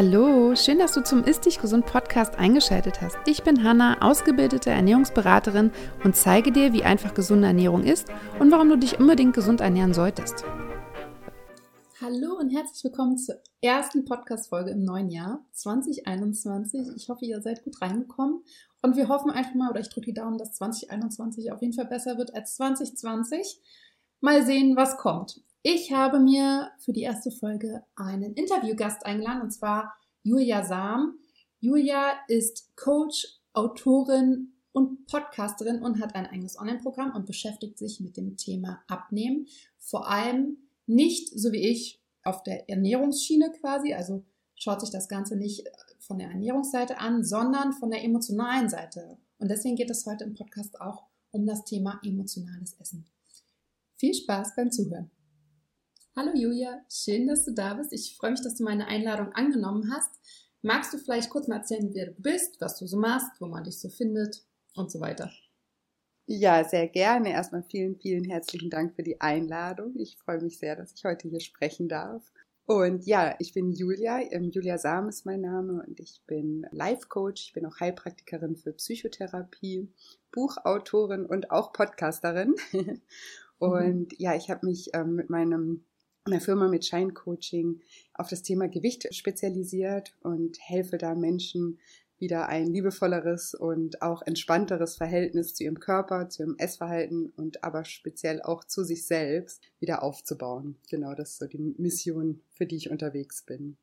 Hallo, schön, dass du zum Ist Dich Gesund Podcast eingeschaltet hast. Ich bin Hanna, ausgebildete Ernährungsberaterin und zeige dir, wie einfach gesunde Ernährung ist und warum du dich unbedingt gesund ernähren solltest. Hallo und herzlich willkommen zur ersten Podcast-Folge im neuen Jahr 2021. Ich hoffe, ihr seid gut reingekommen und wir hoffen einfach mal, oder ich drücke die Daumen, dass 2021 auf jeden Fall besser wird als 2020. Mal sehen, was kommt. Ich habe mir für die erste Folge einen Interviewgast eingeladen, und zwar Julia Sam. Julia ist Coach, Autorin und Podcasterin und hat ein eigenes Online-Programm und beschäftigt sich mit dem Thema Abnehmen. Vor allem nicht, so wie ich, auf der Ernährungsschiene quasi, also schaut sich das Ganze nicht von der Ernährungsseite an, sondern von der emotionalen Seite. Und deswegen geht es heute im Podcast auch um das Thema emotionales Essen. Viel Spaß beim Zuhören. Hallo Julia, schön, dass du da bist. Ich freue mich, dass du meine Einladung angenommen hast. Magst du vielleicht kurz mal erzählen, wer du bist, was du so machst, wo man dich so findet und so weiter? Ja, sehr gerne. Erstmal vielen, vielen herzlichen Dank für die Einladung. Ich freue mich sehr, dass ich heute hier sprechen darf. Und ja, ich bin Julia. Ähm, Julia Sam ist mein Name und ich bin Life Coach. Ich bin auch Heilpraktikerin für Psychotherapie, Buchautorin und auch Podcasterin. und mhm. ja, ich habe mich ähm, mit meinem einer Firma mit Shine Coaching auf das Thema Gewicht spezialisiert und helfe da Menschen wieder ein liebevolleres und auch entspannteres Verhältnis zu ihrem Körper, zu ihrem Essverhalten und aber speziell auch zu sich selbst wieder aufzubauen. Genau, das ist so die Mission, für die ich unterwegs bin.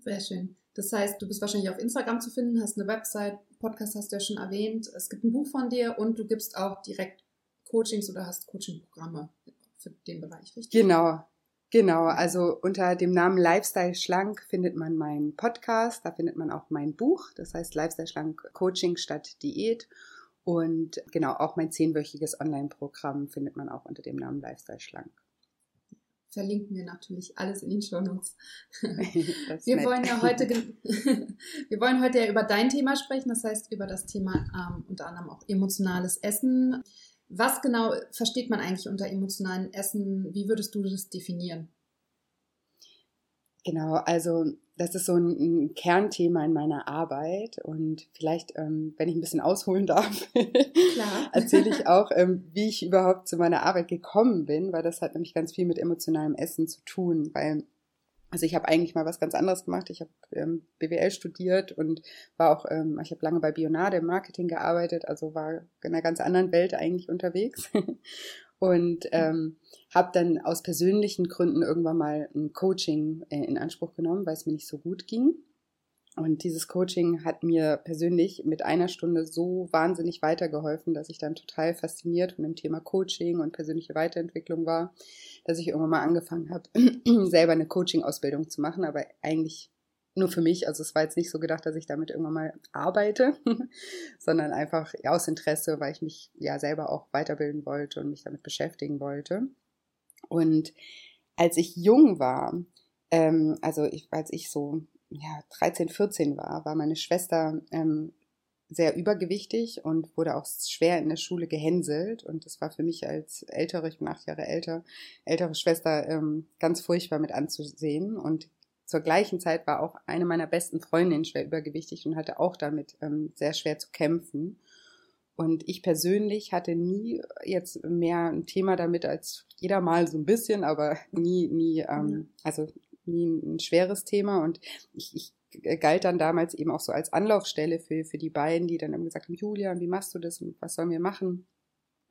Sehr schön. Das heißt, du bist wahrscheinlich auf Instagram zu finden, hast eine Website, Podcast hast du ja schon erwähnt, es gibt ein Buch von dir und du gibst auch direkt Coachings oder hast Coachingprogramme für den Bereich, richtig? Genau, Genau, also unter dem Namen Lifestyle Schlank findet man meinen Podcast, da findet man auch mein Buch, das heißt Lifestyle Schlank Coaching statt Diät. Und genau, auch mein zehnwöchiges Online-Programm findet man auch unter dem Namen Lifestyle Schlank. Verlinken wir natürlich alles in den Show Notes. wir wollen ja heute, wir wollen heute ja über dein Thema sprechen, das heißt über das Thema ähm, unter anderem auch emotionales Essen. Was genau versteht man eigentlich unter emotionalen Essen? Wie würdest du das definieren? Genau, also das ist so ein, ein Kernthema in meiner Arbeit und vielleicht, ähm, wenn ich ein bisschen ausholen darf, erzähle ich auch, ähm, wie ich überhaupt zu meiner Arbeit gekommen bin, weil das hat nämlich ganz viel mit emotionalem Essen zu tun, weil also ich habe eigentlich mal was ganz anderes gemacht. Ich habe ähm, BWL studiert und war auch, ähm, ich habe lange bei Bionade im Marketing gearbeitet, also war in einer ganz anderen Welt eigentlich unterwegs. und ähm, habe dann aus persönlichen Gründen irgendwann mal ein Coaching äh, in Anspruch genommen, weil es mir nicht so gut ging. Und dieses Coaching hat mir persönlich mit einer Stunde so wahnsinnig weitergeholfen, dass ich dann total fasziniert von dem Thema Coaching und persönliche Weiterentwicklung war, dass ich irgendwann mal angefangen habe, selber eine Coaching-Ausbildung zu machen, aber eigentlich nur für mich. Also es war jetzt nicht so gedacht, dass ich damit irgendwann mal arbeite, sondern einfach aus Interesse, weil ich mich ja selber auch weiterbilden wollte und mich damit beschäftigen wollte. Und als ich jung war, ähm, also ich, als ich so ja, 13, 14 war, war meine Schwester ähm, sehr übergewichtig und wurde auch schwer in der Schule gehänselt. Und das war für mich als ältere, ich bin acht Jahre älter, ältere Schwester ähm, ganz furchtbar mit anzusehen. Und zur gleichen Zeit war auch eine meiner besten Freundinnen schwer übergewichtig und hatte auch damit ähm, sehr schwer zu kämpfen. Und ich persönlich hatte nie jetzt mehr ein Thema damit als jeder mal so ein bisschen, aber nie, nie, ähm, also nie ein schweres Thema und ich, ich galt dann damals eben auch so als Anlaufstelle für, für die beiden, die dann immer gesagt haben, Julia, wie machst du das und was sollen wir machen?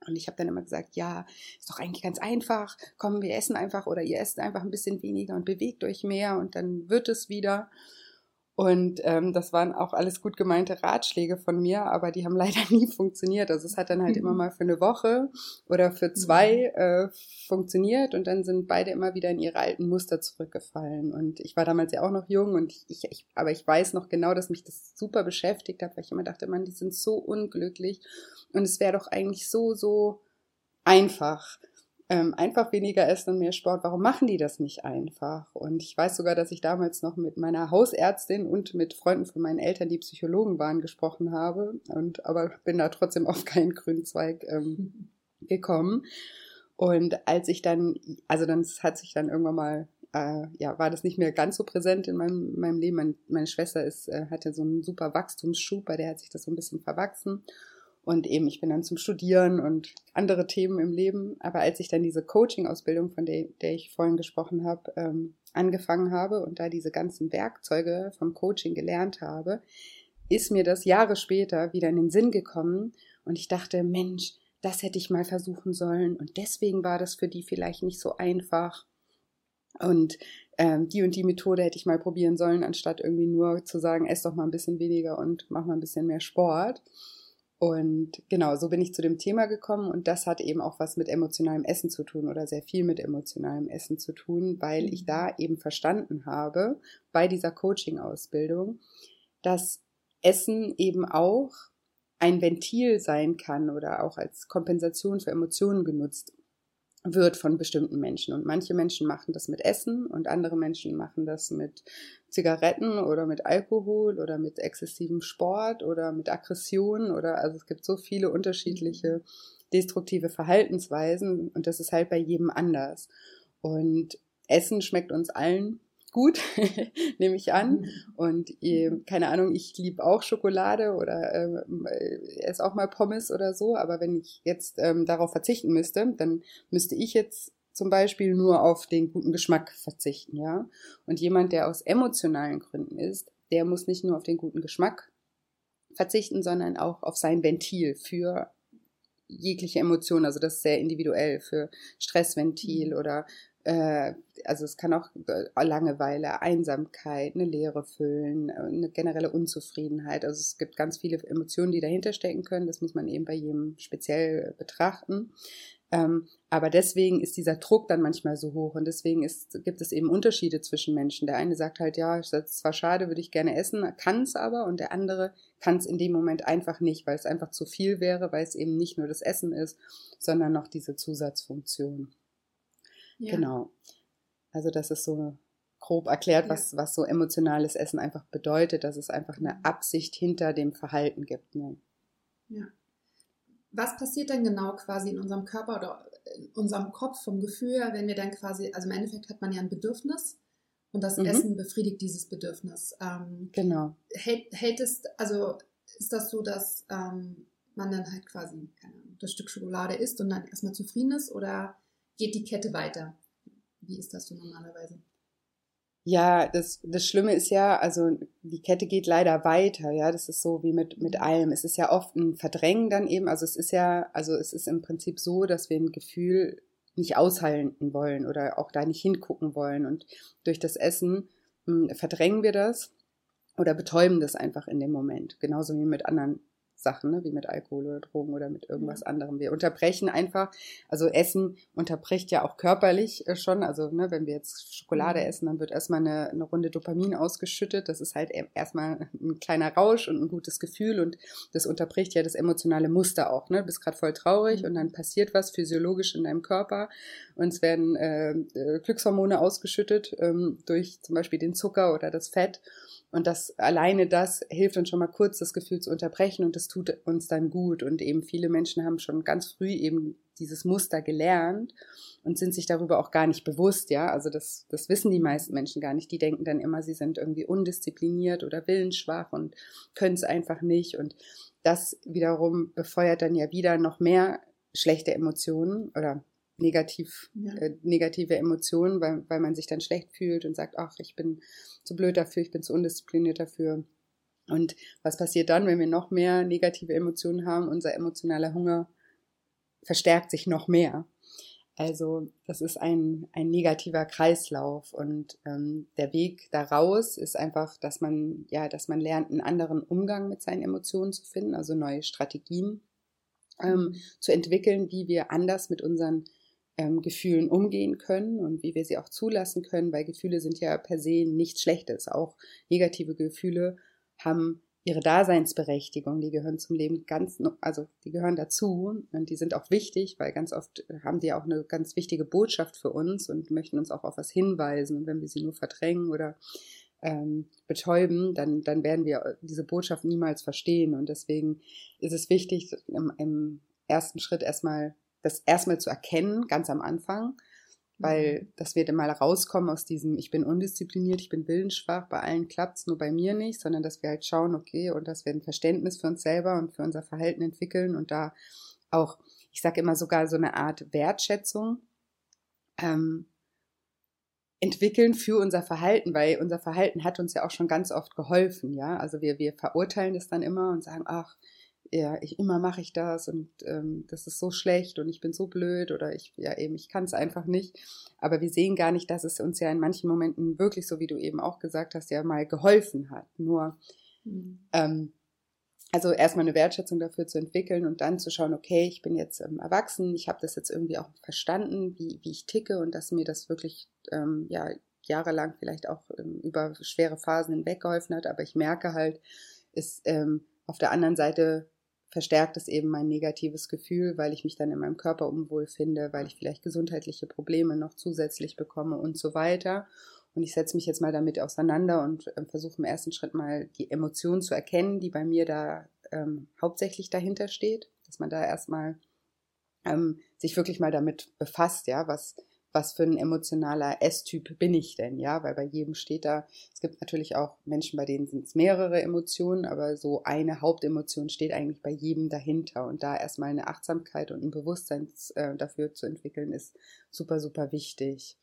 Und ich habe dann immer gesagt, ja, ist doch eigentlich ganz einfach. Komm, wir essen einfach oder ihr esst einfach ein bisschen weniger und bewegt euch mehr und dann wird es wieder. Und ähm, das waren auch alles gut gemeinte Ratschläge von mir, aber die haben leider nie funktioniert. Also es hat dann halt mhm. immer mal für eine Woche oder für zwei mhm. äh, funktioniert und dann sind beide immer wieder in ihre alten Muster zurückgefallen. Und ich war damals ja auch noch jung und ich, ich aber ich weiß noch genau, dass mich das super beschäftigt hat, weil ich immer dachte, man, die sind so unglücklich und es wäre doch eigentlich so, so einfach ähm, einfach weniger essen und mehr Sport. Warum machen die das nicht einfach? Und ich weiß sogar, dass ich damals noch mit meiner Hausärztin und mit Freunden von meinen Eltern, die Psychologen waren, gesprochen habe. Und aber bin da trotzdem auf keinen grünen Zweig ähm, gekommen. Und als ich dann, also dann hat sich dann irgendwann mal äh, ja, war das nicht mehr ganz so präsent in meinem, meinem Leben. Mein, meine Schwester ist, äh, hatte so einen super Wachstumsschub, bei der hat sich das so ein bisschen verwachsen. Und eben, ich bin dann zum Studieren und andere Themen im Leben. Aber als ich dann diese Coaching-Ausbildung, von der, der ich vorhin gesprochen habe, ähm, angefangen habe und da diese ganzen Werkzeuge vom Coaching gelernt habe, ist mir das Jahre später wieder in den Sinn gekommen und ich dachte, Mensch, das hätte ich mal versuchen sollen und deswegen war das für die vielleicht nicht so einfach. Und ähm, die und die Methode hätte ich mal probieren sollen, anstatt irgendwie nur zu sagen, ess doch mal ein bisschen weniger und mach mal ein bisschen mehr Sport. Und genau, so bin ich zu dem Thema gekommen und das hat eben auch was mit emotionalem Essen zu tun oder sehr viel mit emotionalem Essen zu tun, weil ich da mhm. eben verstanden habe bei dieser Coaching-Ausbildung, dass Essen eben auch ein Ventil sein kann oder auch als Kompensation für Emotionen genutzt wird von bestimmten Menschen. Und manche Menschen machen das mit Essen und andere Menschen machen das mit Zigaretten oder mit Alkohol oder mit exzessivem Sport oder mit Aggression oder also es gibt so viele unterschiedliche destruktive Verhaltensweisen und das ist halt bei jedem anders. Und Essen schmeckt uns allen gut, nehme ich an. Mhm. Und äh, keine Ahnung, ich liebe auch Schokolade oder äh, esse auch mal Pommes oder so. Aber wenn ich jetzt ähm, darauf verzichten müsste, dann müsste ich jetzt zum Beispiel nur auf den guten Geschmack verzichten, ja. Und jemand, der aus emotionalen Gründen ist, der muss nicht nur auf den guten Geschmack verzichten, sondern auch auf sein Ventil für jegliche Emotionen. Also das ist sehr individuell für Stressventil mhm. oder äh, also es kann auch äh, Langeweile, Einsamkeit, eine Leere füllen, eine generelle Unzufriedenheit. Also es gibt ganz viele Emotionen, die dahinter stecken können. Das muss man eben bei jedem speziell betrachten. Ähm, aber deswegen ist dieser Druck dann manchmal so hoch und deswegen ist, gibt es eben Unterschiede zwischen Menschen. Der eine sagt halt, ja, das ist zwar schade, würde ich gerne essen, kann es aber und der andere kann es in dem Moment einfach nicht, weil es einfach zu viel wäre, weil es eben nicht nur das Essen ist, sondern noch diese Zusatzfunktion. Ja. Genau. Also das ist so grob erklärt, ja. was, was so emotionales Essen einfach bedeutet, dass es einfach eine mhm. Absicht hinter dem Verhalten gibt. Ne? Ja. Was passiert denn genau quasi in unserem Körper oder in unserem Kopf vom Gefühl her, wenn wir dann quasi, also im Endeffekt hat man ja ein Bedürfnis und das mhm. Essen befriedigt dieses Bedürfnis. Ähm, genau. Hält, hält es, also ist das so, dass ähm, man dann halt quasi, keine Ahnung, das Stück Schokolade isst und dann erstmal zufrieden ist oder geht die Kette weiter. Wie ist das so normalerweise? Ja, das, das Schlimme ist ja, also die Kette geht leider weiter, ja, das ist so wie mit, mit allem. Es ist ja oft ein Verdrängen dann eben, also es ist ja, also es ist im Prinzip so, dass wir ein Gefühl nicht aushalten wollen oder auch da nicht hingucken wollen und durch das Essen mh, hm, verdrängen wir das oder betäuben das einfach in dem Moment, genauso wie mit anderen Sachen, ne, wie mit Alkohol oder Drogen oder mit irgendwas ja. anderem. Wir unterbrechen einfach, also Essen unterbricht ja auch körperlich äh, schon. Also ne, wenn wir jetzt Schokolade mhm. essen, dann wird erstmal eine, eine Runde Dopamin ausgeschüttet. Das ist halt e-, erstmal ein kleiner Rausch und ein gutes Gefühl und das unterbricht ja das emotionale Muster auch. Ne? Du bist gerade voll traurig mhm. und dann passiert was physiologisch in deinem Körper und es werden äh, äh, Glückshormone ausgeschüttet ähm, durch zum Beispiel den Zucker oder das Fett. Und das alleine das hilft uns schon mal kurz, das Gefühl zu unterbrechen und das tut uns dann gut. Und eben viele Menschen haben schon ganz früh eben dieses Muster gelernt und sind sich darüber auch gar nicht bewusst, ja. Also das, das wissen die meisten Menschen gar nicht. Die denken dann immer, sie sind irgendwie undiszipliniert oder willensschwach und können es einfach nicht. Und das wiederum befeuert dann ja wieder noch mehr schlechte Emotionen oder negativ, ja. äh, negative Emotionen, weil, weil man sich dann schlecht fühlt und sagt, ach, ich bin zu blöd dafür, ich bin zu undiszipliniert dafür. Und was passiert dann, wenn wir noch mehr negative Emotionen haben? Unser emotionaler Hunger verstärkt sich noch mehr. Also das ist ein, ein negativer Kreislauf und ähm, der Weg daraus ist einfach, dass man ja, dass man lernt, einen anderen Umgang mit seinen Emotionen zu finden, also neue Strategien ähm, mhm. zu entwickeln, wie wir anders mit unseren ähm, Gefühlen umgehen können und wie wir sie auch zulassen können, weil Gefühle sind ja per se nichts Schlechtes. Auch negative Gefühle haben ihre Daseinsberechtigung, die gehören zum Leben ganz, also die gehören dazu und die sind auch wichtig, weil ganz oft haben die auch eine ganz wichtige Botschaft für uns und möchten uns auch auf was hinweisen. Und wenn wir sie nur verdrängen oder ähm, betäuben, dann, dann werden wir diese Botschaft niemals verstehen. Und deswegen ist es wichtig, im, im ersten Schritt erstmal das erstmal zu erkennen, ganz am Anfang, weil mhm. dass wir dann mal rauskommen aus diesem, ich bin undiszipliniert, ich bin willensschwach, bei allen klappt es, nur bei mir nicht, sondern dass wir halt schauen, okay, und dass wir ein Verständnis für uns selber und für unser Verhalten entwickeln und da auch, ich sage immer sogar so eine Art Wertschätzung ähm, entwickeln für unser Verhalten, weil unser Verhalten hat uns ja auch schon ganz oft geholfen, ja. Also wir, wir verurteilen das dann immer und sagen, ach, ja, ich, immer mache ich das und ähm, das ist so schlecht und ich bin so blöd oder ich, ja eben, ich kann es einfach nicht. Aber wir sehen gar nicht, dass es uns ja in manchen Momenten wirklich, so wie du eben auch gesagt hast, ja mal geholfen hat. Nur, mhm. ähm, also erstmal eine Wertschätzung dafür zu entwickeln und dann zu schauen, okay, ich bin jetzt ähm, erwachsen, ich habe das jetzt irgendwie auch verstanden, wie, wie ich ticke und dass mir das wirklich ähm, ja jahrelang vielleicht auch ähm, über schwere Phasen hinweg geholfen hat. Aber ich merke halt, ist ähm, auf der anderen Seite verstärkt es eben mein negatives Gefühl, weil ich mich dann in meinem Körper unwohl finde, weil ich vielleicht gesundheitliche Probleme noch zusätzlich bekomme und so weiter. Und ich setze mich jetzt mal damit auseinander und äh, versuche im ersten Schritt mal die Emotion zu erkennen, die bei mir da ähm, hauptsächlich dahinter steht, dass man da erstmal ähm, sich wirklich mal damit befasst, ja, was, was für ein emotionaler S-Typ bin ich denn, ja, weil bei jedem steht da, es gibt natürlich auch Menschen, bei denen sind es mehrere Emotionen, aber so eine Hauptemotion steht eigentlich bei jedem dahinter und da erstmal eine Achtsamkeit und ein Bewusstsein äh, dafür zu entwickeln, ist super, super wichtig.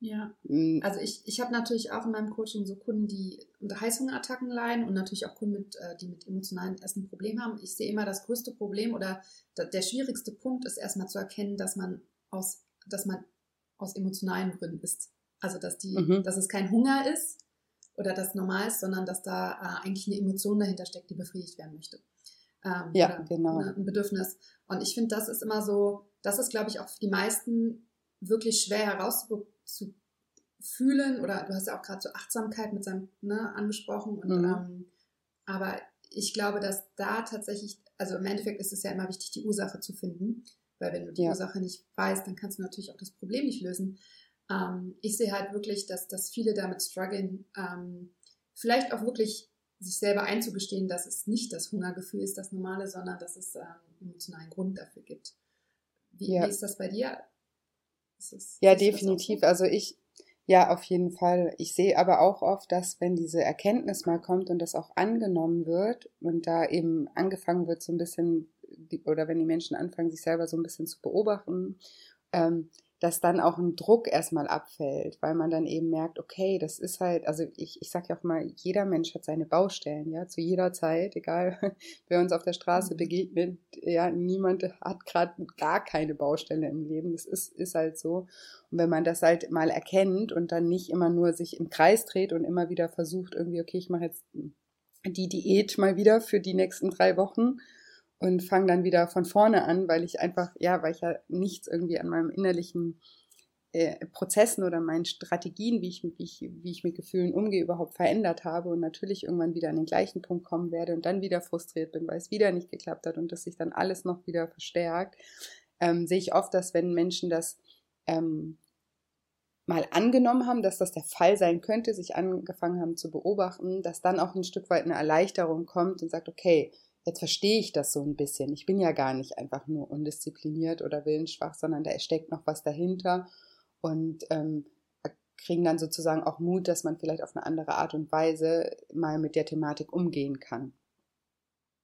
Ja, hm. also ich, ich habe natürlich auch in meinem Coaching so Kunden, die unter Heißhungerattacken leiden und natürlich auch Kunden, mit, äh, die mit emotionalen Essen ein Problem haben. Ich sehe immer das größte Problem oder der schwierigste Punkt ist erstmal zu erkennen, dass man aus dass man aus emotionalen Gründen isst. Also dass die, mhm. dass es kein Hunger ist oder das normal ist, sondern dass da äh, eigentlich eine Emotion dahinter steckt, die befriedigt werden möchte. Ähm, ja, genau. Ein Bedürfnis. Und ich finde, das ist immer so, das ist, glaube ich, auch für die meisten wirklich schwer herauszufühlen. Oder du hast ja auch gerade so Achtsamkeit mit seinem ne, angesprochen. Und, mhm. ähm, aber ich glaube, dass da tatsächlich, also im Endeffekt ist es ja immer wichtig, die Ursache zu finden. Weil wenn du die ja. Ursache nicht weißt, dann kannst du natürlich auch das Problem nicht lösen. Ähm, ich sehe halt wirklich, dass, dass viele damit strugglen, ähm, vielleicht auch wirklich sich selber einzugestehen, dass es nicht das Hungergefühl ist, das normale, sondern dass es ähm, emotionalen Grund dafür gibt. Wie, ja. wie ist das bei dir? Das, ja, definitiv. Also ich, ja, auf jeden Fall. Ich sehe aber auch oft, dass wenn diese Erkenntnis mal kommt und das auch angenommen wird und da eben angefangen wird, so ein bisschen die, oder wenn die Menschen anfangen, sich selber so ein bisschen zu beobachten, ähm, dass dann auch ein Druck erstmal abfällt, weil man dann eben merkt, okay, das ist halt, also ich, ich sage ja auch mal, jeder Mensch hat seine Baustellen, ja, zu jeder Zeit, egal wer uns auf der Straße mhm. begegnet, ja, niemand hat gerade gar keine Baustelle im Leben, das ist, ist halt so. Und wenn man das halt mal erkennt und dann nicht immer nur sich im Kreis dreht und immer wieder versucht, irgendwie, okay, ich mache jetzt die Diät mal wieder für die nächsten drei Wochen, und fange dann wieder von vorne an, weil ich einfach, ja, weil ich ja nichts irgendwie an meinem innerlichen äh, Prozessen oder meinen Strategien, wie ich, wie, ich, wie ich mit Gefühlen umgehe, überhaupt verändert habe und natürlich irgendwann wieder an den gleichen Punkt kommen werde und dann wieder frustriert bin, weil es wieder nicht geklappt hat und dass sich dann alles noch wieder verstärkt, ähm, sehe ich oft, dass wenn Menschen das ähm, mal angenommen haben, dass das der Fall sein könnte, sich angefangen haben zu beobachten, dass dann auch ein Stück weit eine Erleichterung kommt und sagt, okay, jetzt verstehe ich das so ein bisschen. Ich bin ja gar nicht einfach nur undiszipliniert oder willensschwach, sondern da steckt noch was dahinter und ähm, kriegen dann sozusagen auch Mut, dass man vielleicht auf eine andere Art und Weise mal mit der Thematik umgehen kann.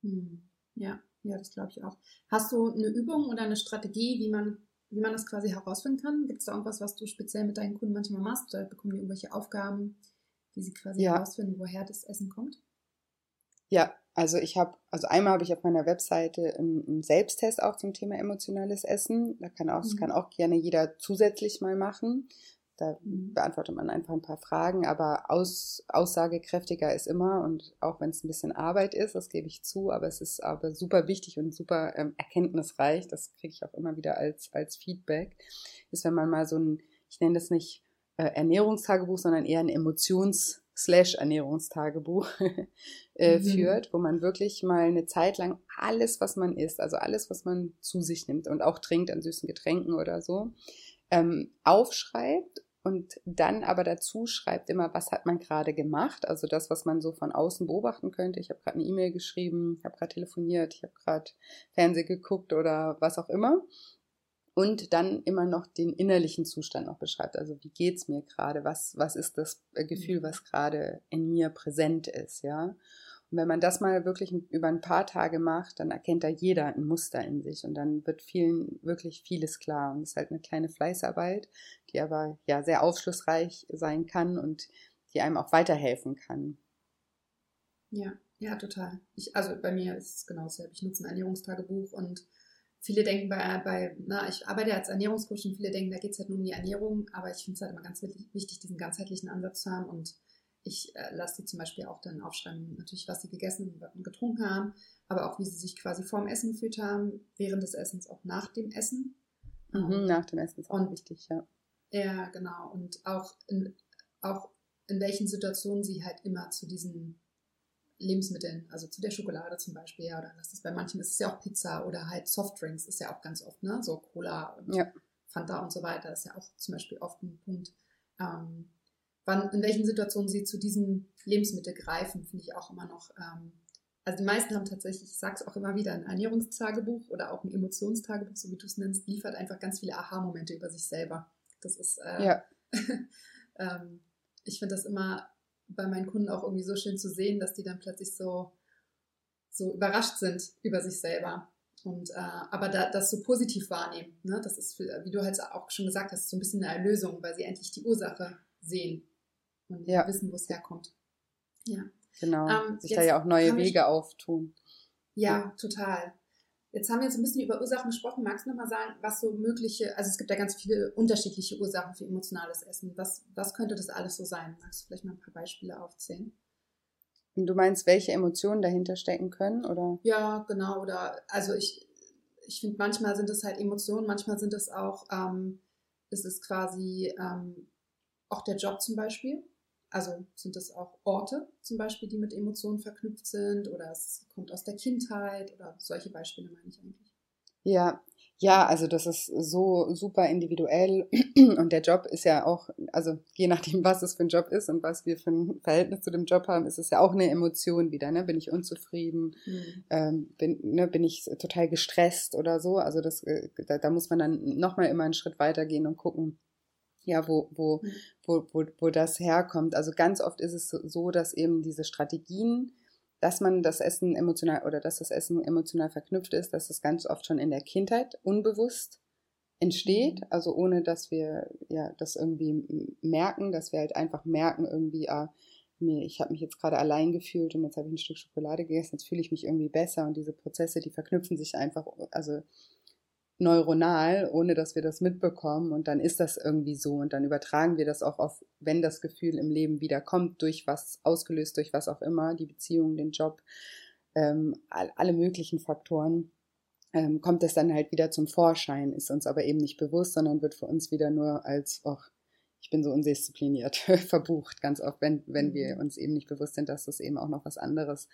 Hm. Ja, ja, das glaube ich auch. Hast du eine Übung oder eine Strategie, wie man, wie man das quasi herausfinden kann? Gibt es da irgendwas, was du speziell mit deinen Kunden manchmal machst? Oder bekommen die irgendwelche Aufgaben, die sie quasi ja. herausfinden, woher das Essen kommt? Ja, also ich habe, also einmal habe ich auf meiner Webseite einen, Selbsttest auch zum Thema emotionales Essen. Da kann auch, mhm. das kann auch gerne jeder zusätzlich mal machen. Da mhm. beantwortet man einfach ein paar Fragen, aber aus, aussagekräftiger ist immer und auch wenn es ein bisschen Arbeit ist, das gebe ich zu, aber es ist aber super wichtig und super ähm, erkenntnisreich, das kriege ich auch immer wieder als, als Feedback, ist, wenn man mal so ein, ich nenne das nicht äh, Ernährungstagebuch, sondern eher ein Emotions- slash Ernährungstagebuch äh, mhm. führt, wo man wirklich mal eine Zeit lang alles, was man isst, also alles, was man zu sich nimmt und auch trinkt an süßen Getränken oder so, ähm, aufschreibt und dann aber dazu schreibt immer, was hat man gerade gemacht, also das, was man so von außen beobachten könnte. Ich habe gerade eine E-Mail geschrieben, ich habe gerade telefoniert, ich habe gerade Fernsehen geguckt oder was auch immer. Und dann immer noch den innerlichen Zustand noch beschreibt. Also wie geht es mir gerade? Was, was ist das äh, Gefühl, mhm. was gerade in mir präsent ist, ja? Und wenn man das mal wirklich über ein paar Tage macht, dann erkennt da jeder ein Muster in sich und dann wird vielen wirklich vieles klar. Und es ist halt eine kleine Fleißarbeit, die aber ja sehr aufschlussreich sein kann und die einem auch weiterhelfen kann. Ja, ja, total. Ich, also bei mir ist es genau dasselbe. Ich nutze ein Ernährungstagebuch und viele denken bei, bei na, ich arbeite als Ernährungscoach und viele denken, da geht es halt nur um die Ernährung, aber ich finde es halt immer ganz wichtig, diesen ganzheitlichen Ansatz zu haben und ich äh, lasse sie zum Beispiel auch dann aufschreiben, natürlich, was sie gegessen und getrunken haben, aber auch, wie sie sich quasi vorm Essen gefühlt haben, während des Essens, auch nach dem Essen. Mhm, nach dem Essen ist auch und, wichtig, ja. Ja, genau. Und auch in, auch in welchen Situationen sie halt immer zu diesen Lebensmitteln, also zu der Schokolade zum Beispiel, ja, oder das ist bei manchen ist es ja auch Pizza oder halt Softdrinks ist ja auch ganz oft, ne? So Cola und ja. Fanta und so weiter, ist ja auch zum Beispiel oft ein Punkt. Ähm, wann, in welchen Situationen sie zu diesem Lebensmittel greifen, finde ich auch immer noch. Ähm, also die meisten haben tatsächlich, ich sage es auch immer wieder, ein Ernährungstagebuch oder auch ein Emotionstagebuch, so wie du es nennst, liefert einfach ganz viele Aha-Momente über sich selber. Das ist, äh, ja. ähm, ich finde das immer bei meinen Kunden auch irgendwie so schön zu sehen, dass die dann plötzlich so, so überrascht sind über sich selber. Und äh, aber da, das so positiv wahrnehmen, ne? das ist, wie du halt auch schon gesagt hast, so ein bisschen eine Erlösung, weil sie endlich die Ursache sehen und ja. wissen, wo es herkommt. Ja. Genau. Ähm, Sich da ja auch neue Wege auftun. Ja, total. Jetzt haben wir jetzt ein bisschen über Ursachen gesprochen. Magst du nochmal sagen, was so mögliche, also es gibt ja ganz viele unterschiedliche Ursachen für emotionales Essen. Was, was könnte das alles so sein? Magst du vielleicht mal ein paar Beispiele aufzählen? Du meinst, welche Emotionen dahinter stecken können, oder? Ja, genau. Oder also ich, ich finde, manchmal sind es halt Emotionen, manchmal sind es auch, ähm, ist es quasi ähm, auch der Job zum Beispiel. Also sind das auch Orte zum Beispiel, die mit Emotionen verknüpft sind oder es kommt aus der Kindheit oder solche Beispiele meine ich eigentlich. Ja, ja, also das ist so super individuell und der Job ist ja auch, also je nachdem, was es für ein Job ist und was wir für ein Verhältnis zu dem Job haben, ist es ja auch eine Emotion wieder. Ne? Bin ich unzufrieden? Mhm. Ähm, bin, ne, bin ich total gestresst oder so? Also das, äh, da, da muss man dann nochmal immer einen Schritt weitergehen und gucken, ja, wo, wo, mhm. wo, wo, wo das herkommt. Also ganz oft ist es so, dass eben diese Strategien, dass man das Essen emotional oder dass das Essen emotional verknüpft ist, dass das ganz oft schon in der Kindheit unbewusst entsteht, mhm. also ohne dass wir ja das irgendwie merken, dass wir halt einfach merken irgendwie, ah, mir, ich habe mich jetzt gerade allein gefühlt und jetzt habe ich ein Stück Schokolade gegessen, jetzt fühle ich mich irgendwie besser und diese Prozesse, die verknüpfen sich einfach, also neuronal, ohne dass wir das mitbekommen. Und dann ist das irgendwie so. Und dann übertragen wir das auch auf, wenn das Gefühl im Leben wieder kommt, durch was, ausgelöst durch was auch immer, die Beziehung, den Job, ähm, alle möglichen Faktoren, ähm, kommt es dann halt wieder zum Vorschein, ist uns aber eben nicht bewusst, sondern wird für uns wieder nur als, ach, ich bin so undiszipliniert, verbucht, ganz oft, wenn, wenn wir mhm. uns eben nicht bewusst sind, dass das eben auch noch was anderes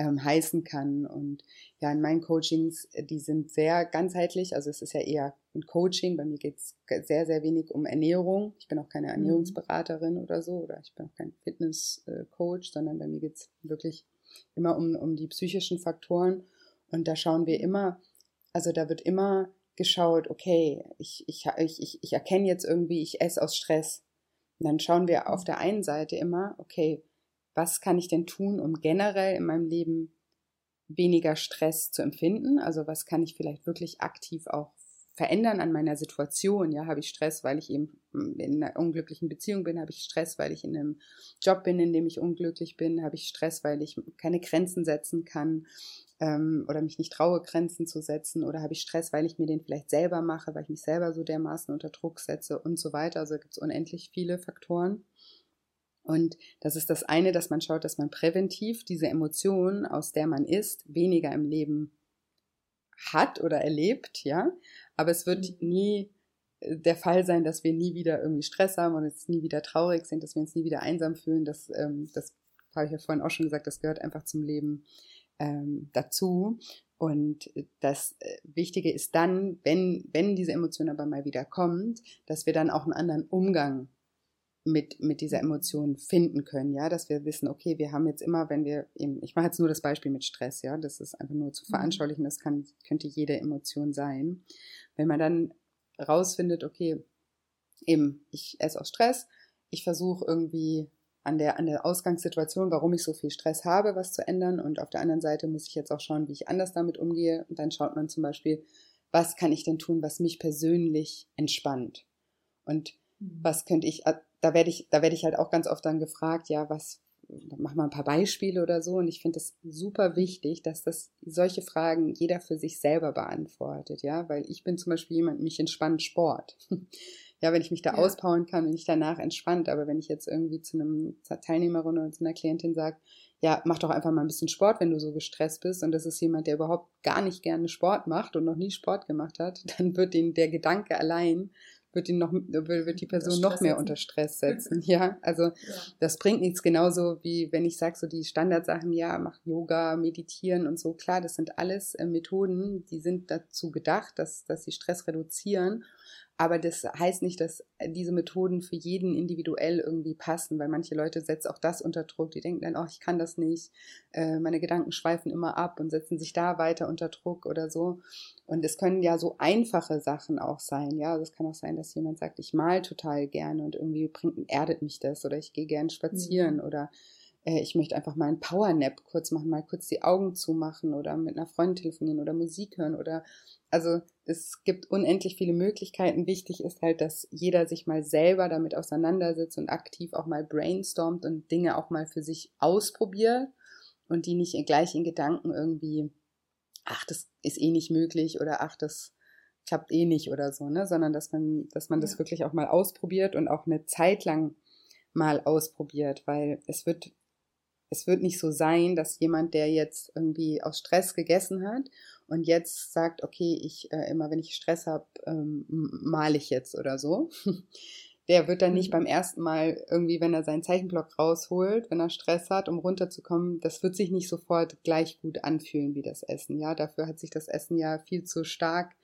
ähm, heißen kann. Und ja, in meinen Coachings, äh, die sind sehr ganzheitlich. Also es ist ja eher ein Coaching. Bei mir geht es sehr, sehr wenig um Ernährung. Ich bin auch keine mhm. Ernährungsberaterin mhm. oder so. Oder ich bin auch kein Fitness-Coach, sondern bei mir geht es wirklich immer um, um die psychischen Faktoren. Und da schauen wir immer, also da wird immer geschaut, okay, ich, ich, ich, ich erkenne jetzt irgendwie, ich esse aus Stress. Und dann schauen wir auf der einen Seite immer, okay, was kann ich denn tun, um generell in meinem Leben weniger Stress zu empfinden? Also was kann ich vielleicht wirklich aktiv auch verändern an meiner Situation? Ja, habe ich Stress, weil ich eben in einer unglücklichen Beziehung bin? Habe ich Stress, weil ich in einem Job bin, in dem ich unglücklich bin? Habe ich Stress, weil ich keine Grenzen setzen kann? Ähm, oder mich nicht traue, Grenzen zu setzen? Oder habe ich Stress, weil ich mir den vielleicht selber mache, weil ich mich selber so dermaßen unter Druck setze und so weiter? Also gibt es unendlich viele Faktoren. Und das ist das eine, dass man schaut, dass man präventiv diese Emotion, aus der man ist, weniger im Leben hat oder erlebt, ja. Aber es wird mhm. nie äh, der Fall sein, dass wir nie wieder irgendwie Stress haben und jetzt nie wieder traurig sind, dass wir uns nie wieder einsam fühlen. Das, ähm, das habe ich ja vorhin auch schon gesagt, das gehört einfach zum Leben ähm, dazu. Und das äh, Wichtige ist dann, wenn, wenn diese Emotion aber mal wieder kommt, dass wir dann auch einen anderen Umgang mit, mit dieser Emotion finden können, ja, dass wir wissen, okay, wir haben jetzt immer, wenn wir eben, ich mache jetzt nur das Beispiel mit Stress, ja, das ist einfach nur zu mhm. veranschaulichen, das kann, könnte jede Emotion sein. Wenn man dann rausfindet, okay, eben, ich esse aus Stress, ich versuche irgendwie an der, an der Ausgangssituation, warum ich so viel Stress habe, was zu ändern. Und auf der anderen Seite muss ich jetzt auch schauen, wie ich anders damit umgehe. Und dann schaut man zum Beispiel, was kann ich denn tun, was mich persönlich entspannt? Und. Was könnte ich, äh, da werde ich, da werde ich halt auch ganz oft dann gefragt, ja, was, mach mal ein paar Beispiele oder so. Und ich finde es super wichtig, dass das solche Fragen jeder für sich selber beantwortet, ja, weil ich bin zum Beispiel jemand, mich entspannt Sport. ja, wenn ich mich da ja. auspowern kann, bin ich danach entspannt. Aber wenn ich jetzt irgendwie zu einem Teilnehmerin oder zu einer Klientin sage, ja, mach doch einfach mal ein bisschen Sport, wenn du so gestresst bist und das ist jemand, der überhaupt gar nicht gerne Sport macht und noch nie Sport gemacht hat, dann wird ihn der Gedanke allein wird ihn noch wird die Person noch mehr setzen. unter Stress setzen. Ja, also ja. das bringt nichts genauso wie wenn ich sage so die Standardsachen, ja, mach Yoga, meditieren und so. Klar, das sind alles äh, Methoden, die sind dazu gedacht, dass dass sie Stress reduzieren aber das heißt nicht, dass diese Methoden für jeden individuell irgendwie passen, weil manche Leute setzen auch das unter Druck. Die denken dann, oh, ich kann das nicht. Äh, meine Gedanken schweifen immer ab und setzen sich da weiter unter Druck oder so. Und es können ja so einfache Sachen auch sein. Ja, also es kann auch sein, dass jemand sagt, ich mal total gerne und irgendwie bringt, erdet mich das oder ich gehe gern spazieren mhm. oder äh, ich möchte einfach mal einen Powernap kurz machen, mal kurz die Augen zumachen oder mit einer Freundin telefonieren oder Musik hören oder also es gibt unendlich viele Möglichkeiten. Wichtig ist halt, dass jeder sich mal selber damit auseinandersetzt und aktiv auch mal brainstormt und Dinge auch mal für sich ausprobiert und die nicht gleich in Gedanken irgendwie, ach, das ist eh nicht möglich oder ach, das klappt eh nicht oder so, ne, sondern dass man, dass man das wirklich auch mal ausprobiert und auch eine Zeit lang mal ausprobiert, weil es wird es wird nicht so sein, dass jemand, der jetzt irgendwie aus Stress gegessen hat und jetzt sagt, okay, ich äh, immer wenn ich Stress habe, ähm, male ich jetzt oder so. Der wird dann nicht mhm. beim ersten Mal irgendwie, wenn er seinen Zeichenblock rausholt, wenn er Stress hat, um runterzukommen, das wird sich nicht sofort gleich gut anfühlen wie das Essen. Ja, dafür hat sich das Essen ja viel zu stark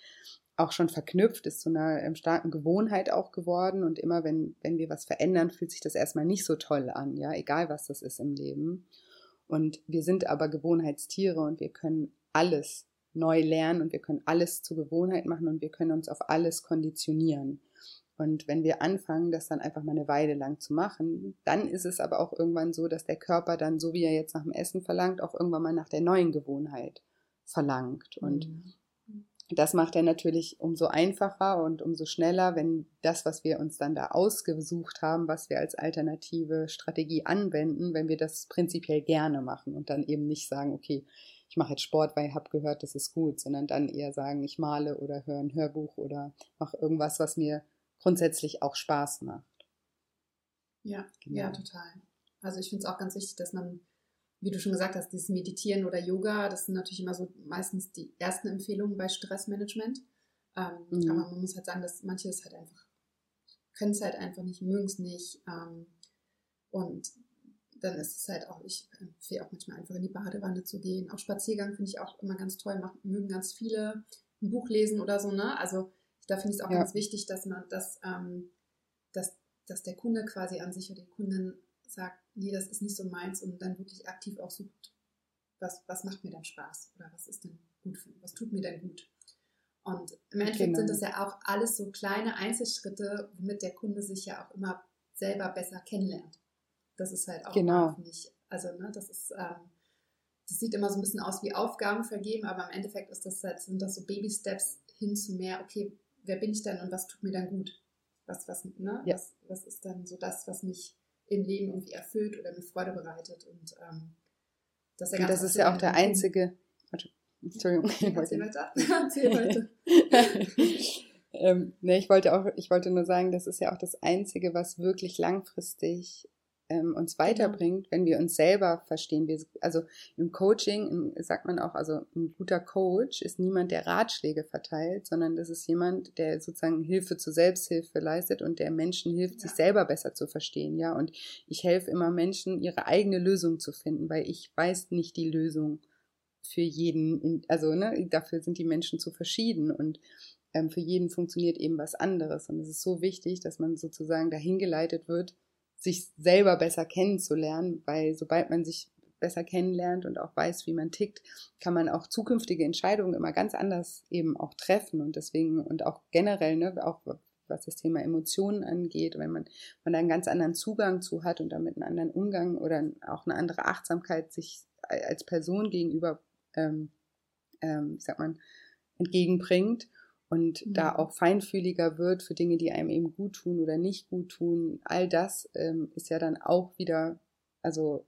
auch schon verknüpft, ist zu einer ähm, starken Gewohnheit auch geworden. Und immer wenn, wenn wir was verändern, fühlt sich das erstmal nicht so toll an, ja, egal was das ist im Leben. Und wir sind aber Gewohnheitstiere und wir können alles neu lernen und wir können alles zur Gewohnheit machen und wir können uns auf alles konditionieren. Und wenn wir anfangen, das dann einfach mal eine Weile lang zu machen, dann ist es aber auch irgendwann so, dass der Körper dann, so wie er jetzt nach dem Essen verlangt, auch irgendwann mal nach der neuen Gewohnheit verlangt. Und mhm. Das macht er natürlich umso einfacher und umso schneller, wenn das, was wir uns dann da ausgesucht haben, was wir als alternative Strategie anwenden, wenn wir das prinzipiell gerne machen und dann eben nicht sagen, okay, ich mache jetzt Sport, weil ich habe gehört, das ist gut, sondern dann eher sagen, ich male oder höre ein Hörbuch oder mache irgendwas, was mir grundsätzlich auch Spaß macht. Ja, genau. ja, total. Also ich finde es auch ganz wichtig, dass man, wie du schon gesagt hast, dieses Meditieren oder Yoga, das sind natürlich immer so meistens die ersten Empfehlungen bei Stressmanagement. Ähm, mhm. Aber man muss halt sagen, dass manche es halt einfach, können es halt einfach nicht, mögen es nicht. Ähm, und dann ist es halt auch, ich empfehle auch manchmal einfach in die Badewanne zu gehen. Auch Spaziergang finde ich auch immer ganz toll, machen, mögen ganz viele ein Buch lesen oder so, ne? Also da finde ich es auch ja. ganz wichtig, dass man das, ähm, dass, dass der Kunde quasi an sich oder die Kundin sagt, nee, das ist nicht so meins und dann wirklich aktiv auch sucht, was, was macht mir denn Spaß oder was ist denn gut für mich, was tut mir denn gut. Und im Endeffekt genau. sind das ja auch alles so kleine Einzelschritte, womit der Kunde sich ja auch immer selber besser kennenlernt. Das ist halt auch genau. nicht, also ne, das ist, ähm, das sieht immer so ein bisschen aus wie Aufgaben vergeben, aber im Endeffekt ist das halt, sind das so Baby-Steps hin zu mehr, okay, wer bin ich denn und was tut mir dann gut? Was, was, ne? Ja. was, was ist dann so das, was mich im Leben irgendwie erfüllt oder mir Freude bereitet? Und ähm, das, ja und das ist ja auch der einzige. Warte, Entschuldigung. Ich Erzähl weiter. Erzähl weiter. ähm, ich wollte auch, ich wollte nur sagen, das ist ja auch das Einzige, was wirklich langfristig ähm, uns genau. weiterbringt, wenn wir uns selber verstehen. Wir, also im Coaching sagt man auch, also ein guter Coach ist niemand, der Ratschläge verteilt, sondern das ist jemand, der sozusagen Hilfe zur Selbsthilfe leistet und der Menschen hilft, ja. sich selber besser zu verstehen. Ja, und ich helfe immer Menschen, ihre eigene Lösung zu finden, weil ich weiß nicht die Lösung für jeden. Also ne, dafür sind die Menschen zu verschieden und ähm, für jeden funktioniert eben was anderes. Und es ist so wichtig, dass man sozusagen dahin geleitet wird, sich selber besser kennenzulernen, weil sobald man sich besser kennenlernt und auch weiß, wie man tickt, kann man auch zukünftige Entscheidungen immer ganz anders eben auch treffen. Und deswegen und auch generell, ne, auch was das Thema Emotionen angeht, wenn man, man da einen ganz anderen Zugang zu hat und damit einen anderen Umgang oder auch eine andere Achtsamkeit sich als Person gegenüber, ähm, ähm, wie sagt man, entgegenbringt und mhm. da auch feinfühliger wird für Dinge, die einem eben gut tun oder nicht gut tun. All das ähm, ist ja dann auch wieder, also,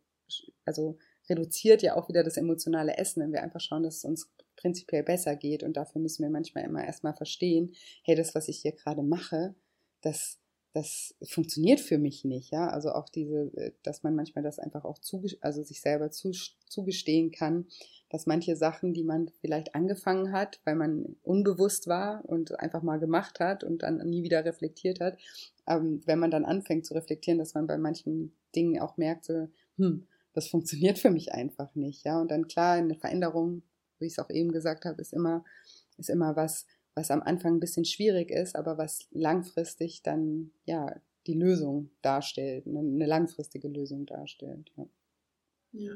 also reduziert ja auch wieder das emotionale Essen, wenn wir einfach schauen, dass es uns prinzipiell besser geht. Und dafür müssen wir manchmal immer erstmal verstehen, hey, das, was ich hier gerade mache, das, das funktioniert für mich nicht, ja. Also auch diese, äh, dass man manchmal das einfach auch also sich selber zu, zugestehen kann, dass manche Sachen, die man vielleicht angefangen hat, weil man unbewusst war und einfach mal gemacht hat und dann nie wieder reflektiert hat, ähm, wenn man dann anfängt zu reflektieren, dass man bei manchen Dingen auch merkt, so, hm, das funktioniert für mich einfach nicht, ja. Und dann klar, eine Veränderung wie ich es auch eben gesagt habe, ist immer, ist immer was, was am Anfang ein bisschen schwierig ist, aber was langfristig dann ja die Lösung darstellt, eine, eine langfristige Lösung darstellt. Ja. ja.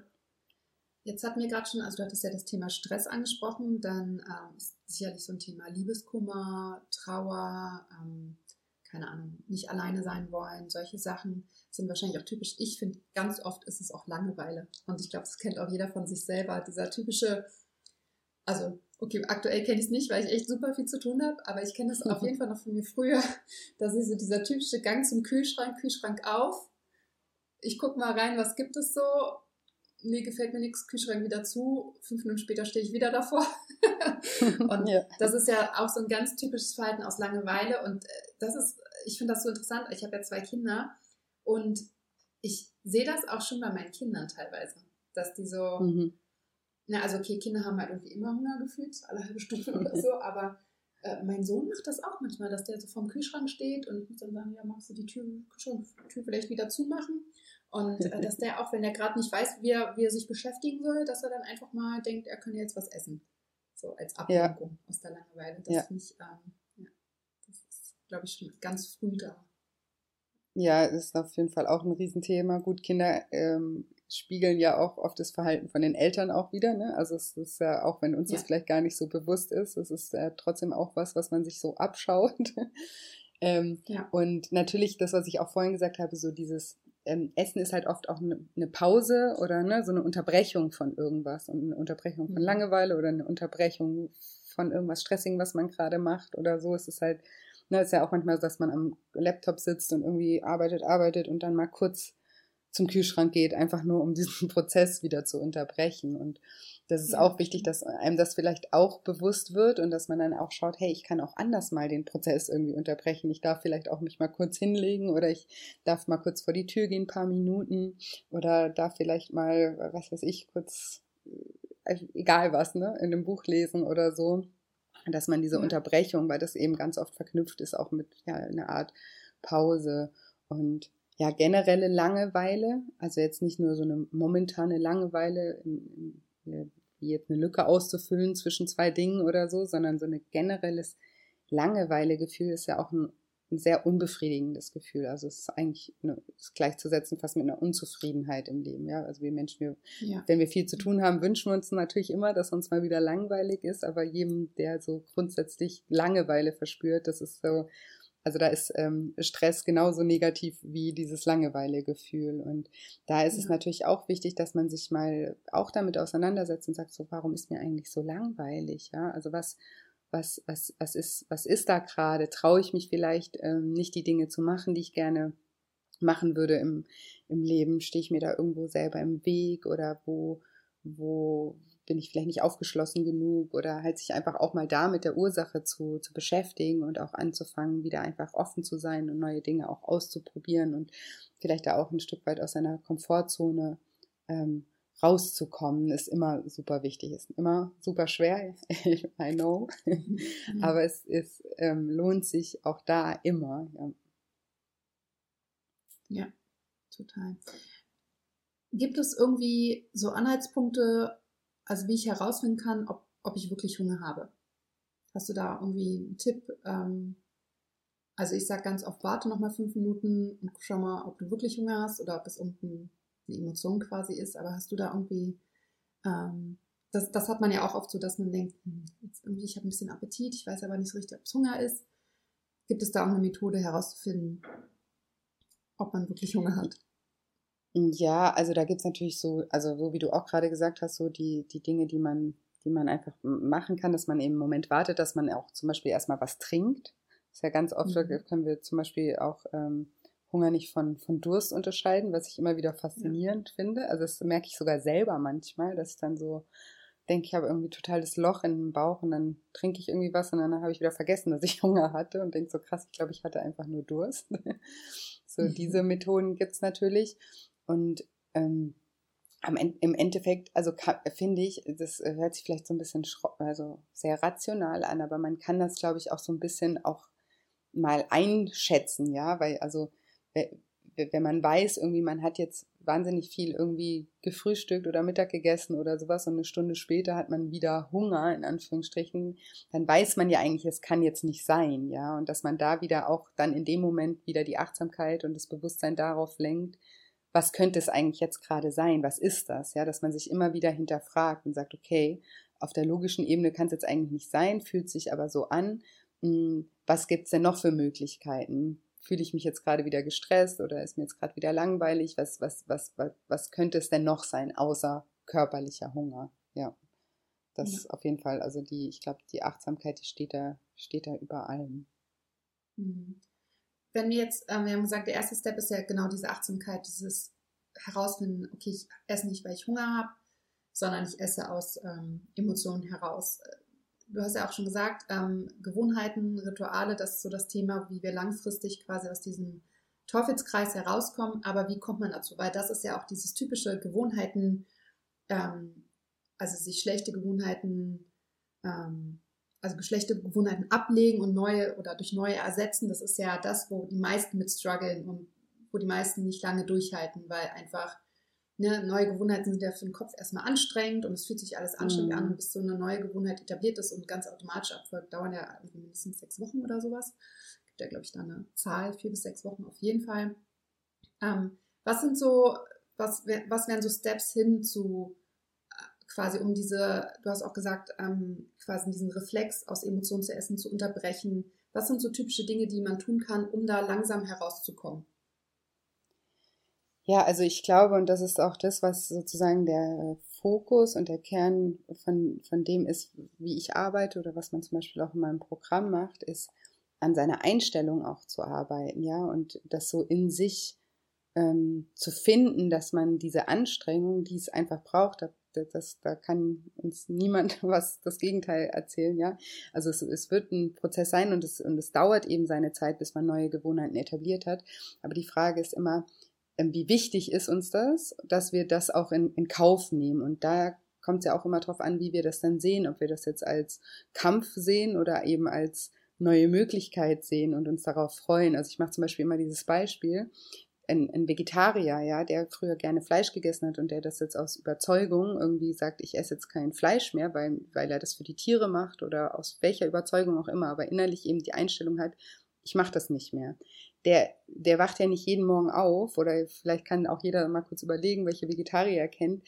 Jetzt hatten wir gerade schon, also du hattest ja das Thema Stress angesprochen, dann ähm, sicherlich so ein Thema Liebeskummer, Trauer, ähm, keine Ahnung, nicht alleine sein wollen, solche Sachen sind wahrscheinlich auch typisch. Ich finde, ganz oft ist es auch Langeweile. Und ich glaube, das kennt auch jeder von sich selber. Dieser typische also okay, aktuell kenne ich es nicht, weil ich echt super viel zu tun habe, aber ich kenne es auf jeden Fall noch von mir früher, dass ich so dieser typische Gang zum Kühlschrank, Kühlschrank auf, ich gucke mal rein, was gibt es so, nee, gefällt mir nichts, Kühlschrank wieder zu, fünf Minuten später stehe ich wieder davor. und ja. das ist ja auch so ein ganz typisches Verhalten aus Langeweile und äh, das ist, ich finde das so interessant, ich habe ja zwei Kinder und ich sehe das auch schon bei meinen Kindern teilweise, dass die so... Mhm na, also okay, Kinder haben halt irgendwie immer Hunger gefühlt, alle halbe Stunde oder so, aber äh, mein Sohn macht das auch manchmal, dass der so vorm Kühlschrank steht und ich muss dann sagen, ja, magst du die Tür, Tür vielleicht wieder zumachen? Und äh, dass der auch, wenn er gerade nicht weiß, wie er, wie er sich beschäftigen soll, dass er dann einfach mal denkt, er könnte jetzt was essen. So als Ablenkung ja. aus der Langeweile. Das ja. finde ich, ähm, ja, das ist, glaube ich, schon ganz früh da. Ja, ist auf jeden Fall auch ein Riesenthema. Gut, Kinder ähm, spiegeln ja auch oft das Verhalten von den Eltern auch wieder. Ne? Also es ist ja, auch wenn uns ja. das vielleicht gar nicht so bewusst ist, es ist ja trotzdem auch was, was man sich so abschaut. ähm, ja. Und natürlich das, was ich auch vorhin gesagt habe, so dieses ähm, Essen ist halt oft auch eine, eine Pause oder ne, so eine Unterbrechung von irgendwas und eine Unterbrechung von mhm. Langeweile oder eine Unterbrechung von irgendwas Stressing, was man gerade macht oder so. Es ist halt, ne, ist ja auch manchmal so, dass man am Laptop sitzt und irgendwie arbeitet, arbeitet und dann mal kurz zum Kühlschrank geht, einfach nur um diesen Prozess wieder zu unterbrechen. Und das ist auch wichtig, dass einem das vielleicht auch bewusst wird und dass man dann auch schaut, hey, ich kann auch anders mal den Prozess irgendwie unterbrechen. Ich darf vielleicht auch mich mal kurz hinlegen oder ich darf mal kurz vor die Tür gehen, ein paar Minuten oder darf vielleicht mal, was weiß ich, kurz, äh, egal was, ne, in einem Buch lesen oder so. Dass man diese ja. Unterbrechung, weil das eben ganz oft verknüpft ist, auch mit ja, einer Art Pause und ja, generelle Langeweile, also jetzt nicht nur so eine momentane Langeweile, in, in, wie jetzt eine Lücke auszufüllen zwischen zwei Dingen oder so, sondern so ein generelles Langeweilegefühl ist ja auch ein, ein sehr unbefriedigendes Gefühl. Also es ist eigentlich eine, ist gleichzusetzen fast mit einer Unzufriedenheit im Leben. Ja, also wir Menschen, wir, ja. wenn wir viel zu tun haben, wünschen wir uns natürlich immer, dass uns mal wieder langweilig ist. Aber jedem, der so grundsätzlich Langeweile verspürt, das ist so also da ist ähm, Stress genauso negativ wie dieses Langeweilegefühl. Und da ist ja. es natürlich auch wichtig, dass man sich mal auch damit auseinandersetzt und sagt, so, warum ist mir eigentlich so langweilig? Ja, also was, was, was, was ist, was ist da gerade? Traue ich mich vielleicht ähm, nicht die Dinge zu machen, die ich gerne machen würde im, im Leben? Stehe ich mir da irgendwo selber im Weg oder wo, wo, bin ich vielleicht nicht aufgeschlossen genug oder halt sich einfach auch mal da mit der Ursache zu, zu beschäftigen und auch anzufangen, wieder einfach offen zu sein und neue Dinge auch auszuprobieren und vielleicht da auch ein Stück weit aus seiner Komfortzone ähm, rauszukommen, ist immer super wichtig. Ist immer super schwer, I know, mhm. aber es ist, ähm, lohnt sich auch da immer. Ja. ja, total. Gibt es irgendwie so Anhaltspunkte, also wie ich herausfinden kann, ob, ob ich wirklich Hunger habe. Hast du da irgendwie einen Tipp? Ähm, also ich sage ganz oft, warte noch mal fünf Minuten und schau mal, ob du wirklich Hunger hast oder ob es eine Emotion quasi ist, aber hast du da irgendwie, ähm, das, das hat man ja auch oft so, dass man denkt, hm, jetzt irgendwie, ich habe ein bisschen Appetit, ich weiß aber nicht so richtig, ob es Hunger ist. Gibt es da auch eine Methode herauszufinden, ob man wirklich Hunger hat? Ja, also da gibt es natürlich so, also so wie du auch gerade gesagt hast, so die, die Dinge, die man, die man einfach machen kann, dass man eben im Moment wartet, dass man auch zum Beispiel erstmal was trinkt. Das ist ja ganz oft, mhm. können wir zum Beispiel auch ähm, Hunger nicht von, von Durst unterscheiden, was ich immer wieder faszinierend ja. finde. Also das merke ich sogar selber manchmal, dass ich dann so denke, ich habe irgendwie totales Loch in den Bauch und dann trinke ich irgendwie was und dann habe ich wieder vergessen, dass ich Hunger hatte und denke so krass, ich glaube, ich hatte einfach nur Durst. so mhm. diese Methoden gibt es natürlich. Und ähm, im Endeffekt, also finde ich, das hört sich vielleicht so ein bisschen also sehr rational an, aber man kann das, glaube ich, auch so ein bisschen auch mal einschätzen, ja, weil also wenn man weiß, irgendwie man hat jetzt wahnsinnig viel irgendwie gefrühstückt oder Mittag gegessen oder sowas und eine Stunde später hat man wieder Hunger, in Anführungsstrichen, dann weiß man ja eigentlich, es kann jetzt nicht sein, ja, und dass man da wieder auch dann in dem Moment wieder die Achtsamkeit und das Bewusstsein darauf lenkt, was könnte es eigentlich jetzt gerade sein? Was ist das? Ja, dass man sich immer wieder hinterfragt und sagt, okay, auf der logischen Ebene kann es jetzt eigentlich nicht sein, fühlt sich aber so an. Hm, was gibt es denn noch für Möglichkeiten? Fühle ich mich jetzt gerade wieder gestresst oder ist mir jetzt gerade wieder langweilig? Was, was, was, was, was könnte es denn noch sein, außer körperlicher Hunger? Ja. Das ja. auf jeden Fall, also die, ich glaube, die Achtsamkeit, die steht da, steht da über allem. Mhm wenn wir jetzt, ähm, wir haben gesagt, der erste Step ist ja genau diese Achtsamkeit, dieses Herausfinden, okay, ich esse nicht, weil ich Hunger habe, sondern ich esse aus ähm, Emotionen heraus. Du hast ja auch schon gesagt, ähm, Gewohnheiten, Rituale, das ist so das Thema, wie wir langfristig quasi aus diesem Teufelskreis herauskommen. Aber wie kommt man dazu? Weil das ist ja auch dieses typische Gewohnheiten, ähm, also sich schlechte Gewohnheiten ähm, also schlechte Gewohnheiten ablegen und neue oder durch neue ersetzen, das ist ja das, wo die meisten mit strugglen und wo die meisten nicht lange durchhalten, weil einfach ne, neue Gewohnheiten sind ja für den Kopf erstmal anstrengend und es fühlt sich alles anstrengend mhm. an und bis so eine neue Gewohnheit etabliert ist und ganz automatisch abfolgt, dauern ja mindestens sechs Wochen oder sowas. Gibt ja, glaube ich, da eine Zahl, vier bis sechs Wochen auf jeden Fall. Ähm, was sind so, was, was wären so Steps hin zu quasi um diese, du hast auch gesagt, ähm, quasi diesen Reflex aus Emotionen zu essen zu unterbrechen. Was sind so typische Dinge, die man tun kann, um da langsam herauszukommen? Ja, also ich glaube, und das ist auch das, was sozusagen der Fokus und der Kern von, von dem ist, wie ich arbeite oder was man zum Beispiel auch in meinem Programm macht, ist an seiner Einstellung auch zu arbeiten, ja, und das so in sich ähm, zu finden, dass man diese Anstrengung, die es einfach braucht, das, da kann uns niemand was das Gegenteil erzählen, ja. Also es, es wird ein Prozess sein und es, und es dauert eben seine Zeit, bis man neue Gewohnheiten etabliert hat. Aber die Frage ist immer, ähm, wie wichtig ist uns das, dass wir das auch in, in Kauf nehmen. Und da kommt es ja auch immer darauf an, wie wir das dann sehen, ob wir das jetzt als Kampf sehen oder eben als neue Möglichkeit sehen und uns darauf freuen. Also ich mache zum Beispiel immer dieses Beispiel, ein, ein Vegetarier, ja, der früher gerne Fleisch gegessen hat und der das jetzt aus Überzeugung irgendwie sagt, ich esse jetzt kein Fleisch mehr, weil, weil er das für die Tiere macht oder aus welcher Überzeugung auch immer, aber innerlich eben die Einstellung hat, ich mache das nicht mehr. Der, der wacht ja nicht jeden Morgen auf oder vielleicht kann auch jeder mal kurz überlegen, welche Vegetarier er kennt.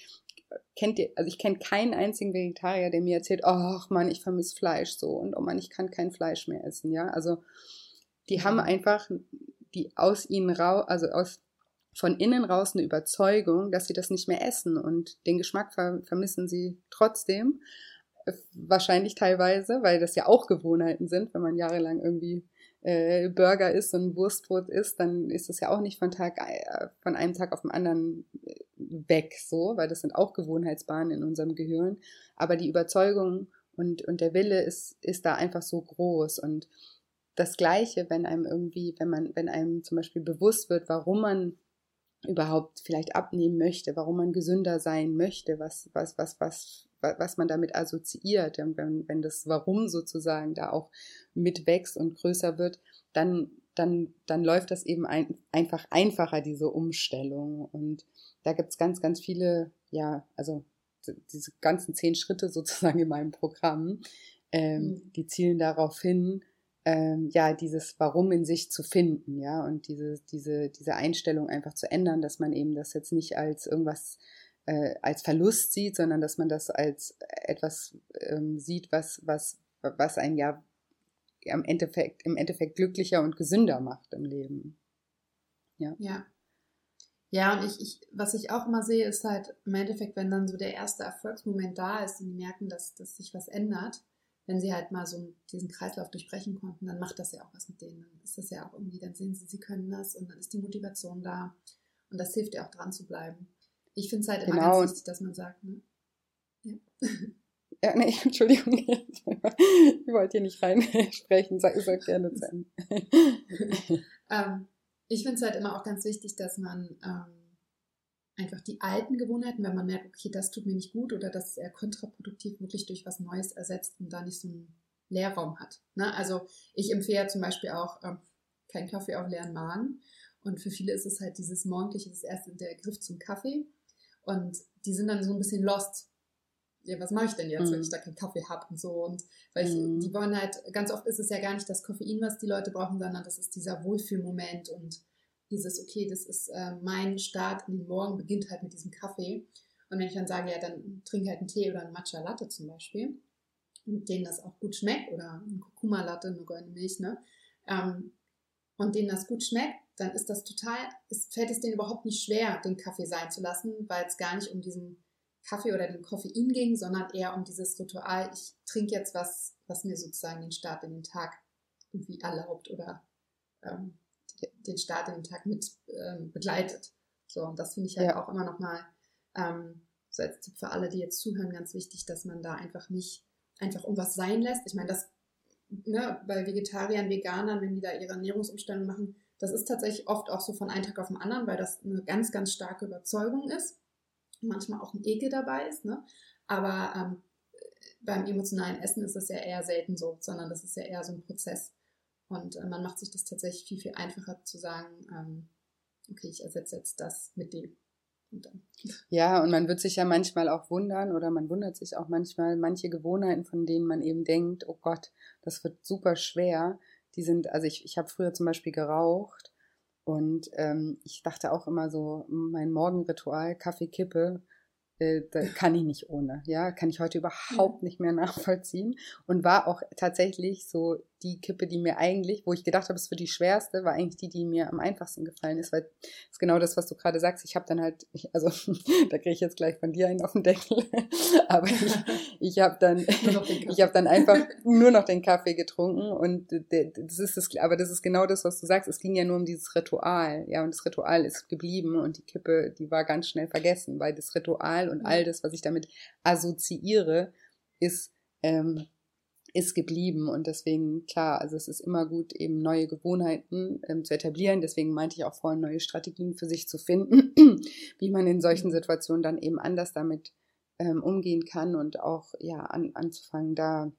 Kennt ihr, also ich kenne keinen einzigen Vegetarier, der mir erzählt, ach Mann, ich vermisse Fleisch so und oh Mann, ich kann kein Fleisch mehr essen, ja. Also die haben einfach die aus ihnen raus, also aus von innen raus eine Überzeugung, dass sie das nicht mehr essen und den Geschmack ver vermissen sie trotzdem. Äh, wahrscheinlich teilweise, weil das ja auch Gewohnheiten sind, wenn man jahrelang irgendwie äh, Burger isst und Wurstbrot isst, dann ist das ja auch nicht von Tag äh, von einem Tag auf den anderen äh, weg, so, weil das sind auch Gewohnheitsbahnen in unserem Gehirn. Aber die Überzeugung und, und der Wille ist, ist da einfach so groß und das Gleiche, wenn einem irgendwie, wenn man, wenn einem zum Beispiel bewusst wird, warum man überhaupt vielleicht abnehmen möchte, warum man gesünder sein möchte, was, was, was, was, was man damit assoziiert. Und wenn, wenn das Warum sozusagen da auch mitwächst und größer wird, dann, dann, dann läuft das eben ein, einfach einfacher, diese Umstellung. Und da gibt's ganz, ganz viele, ja, also diese ganzen zehn Schritte sozusagen in meinem Programm, ähm, mhm. die zielen darauf hin, ähm, ja, dieses Warum in sich zu finden, ja, und diese, diese, diese Einstellung einfach zu ändern, dass man eben das jetzt nicht als irgendwas äh, als Verlust sieht, sondern dass man das als etwas ähm, sieht, was, was, was ein ja im Endeffekt, im Endeffekt glücklicher und gesünder macht im Leben. Ja. Ja. Ja, und ich, ich, was ich auch immer sehe, ist halt im Endeffekt, wenn dann so der erste Erfolgsmoment da ist und die merken, dass, dass sich was ändert, wenn sie halt mal so diesen Kreislauf durchbrechen konnten, dann macht das ja auch was mit denen. Dann ist das ja auch irgendwie, dann sehen sie, sie können das und dann ist die Motivation da. Und das hilft ja auch dran zu bleiben. Ich finde es halt immer genau. ganz wichtig, dass man sagt, ne? Ja. Ja, nee, Entschuldigung, ich wollte hier nicht reinsprechen, sag, sag gerne zu Ende. ähm, ich finde es halt immer auch ganz wichtig, dass man ähm, einfach die alten Gewohnheiten, wenn man merkt, okay, das tut mir nicht gut oder das ist eher kontraproduktiv, wirklich durch was Neues ersetzt und da nicht so einen Leerraum hat. Ne? Also ich empfehle zum Beispiel auch ähm, keinen Kaffee auf leeren Magen. Und für viele ist es halt dieses morgendliche, das erste der Griff zum Kaffee. Und die sind dann so ein bisschen lost. Ja, was mache ich denn jetzt, mhm. wenn ich da keinen Kaffee habe und so? Und weil ich, mhm. die wollen halt, ganz oft ist es ja gar nicht das Koffein, was die Leute brauchen, sondern das ist dieser Wohlfühlmoment und dieses, okay, das ist äh, mein Start in den Morgen, beginnt halt mit diesem Kaffee. Und wenn ich dann sage, ja, dann trink halt einen Tee oder einen Matcha Latte zum Beispiel, und denen das auch gut schmeckt, oder ein Kurkuma Latte, eine goldene Milch, ne? Ähm, und denen das gut schmeckt, dann ist das total, es fällt es denen überhaupt nicht schwer, den Kaffee sein zu lassen, weil es gar nicht um diesen Kaffee oder den Koffein ging, sondern eher um dieses Ritual, ich trinke jetzt was, was mir sozusagen den Start in den Tag irgendwie erlaubt oder ähm, den Start in den Tag mit ähm, begleitet. So, und das finde ich halt ja. auch immer nochmal ähm, so als Tipp für alle, die jetzt zuhören, ganz wichtig, dass man da einfach nicht einfach irgendwas sein lässt. Ich meine, das ne, bei Vegetariern, Veganern, wenn die da ihre Ernährungsumstellung machen, das ist tatsächlich oft auch so von einem Tag auf den anderen, weil das eine ganz, ganz starke Überzeugung ist. Manchmal auch ein Ekel dabei ist, ne? Aber ähm, beim emotionalen Essen ist das ja eher selten so, sondern das ist ja eher so ein Prozess. Und äh, man macht sich das tatsächlich viel, viel einfacher zu sagen, ähm, okay, ich ersetze jetzt das mit dem. Und dann. Ja, und man wird sich ja manchmal auch wundern oder man wundert sich auch manchmal, manche Gewohnheiten, von denen man eben denkt, oh Gott, das wird super schwer. Die sind, also ich, ich habe früher zum Beispiel geraucht und ähm, ich dachte auch immer so, mein Morgenritual, Kaffee, Kippe, äh, da kann ich nicht ohne. Ja, kann ich heute überhaupt nicht mehr nachvollziehen. Und war auch tatsächlich so die Kippe, die mir eigentlich, wo ich gedacht habe, es wird die schwerste, war eigentlich die, die mir am einfachsten gefallen ist, weil ist genau das, was du gerade sagst. Ich habe dann halt, ich, also da kriege ich jetzt gleich von dir einen auf den Deckel, aber ich, ich habe dann, ich habe dann einfach nur noch den Kaffee getrunken und das ist das, aber das ist genau das, was du sagst. Es ging ja nur um dieses Ritual, ja, und das Ritual ist geblieben und die Kippe, die war ganz schnell vergessen, weil das Ritual und all das, was ich damit assoziiere, ist ähm, ist geblieben und deswegen, klar, also es ist immer gut, eben neue Gewohnheiten ähm, zu etablieren. Deswegen meinte ich auch vorhin, neue Strategien für sich zu finden, wie man in solchen Situationen dann eben anders damit ähm, umgehen kann und auch ja an, anzufangen, da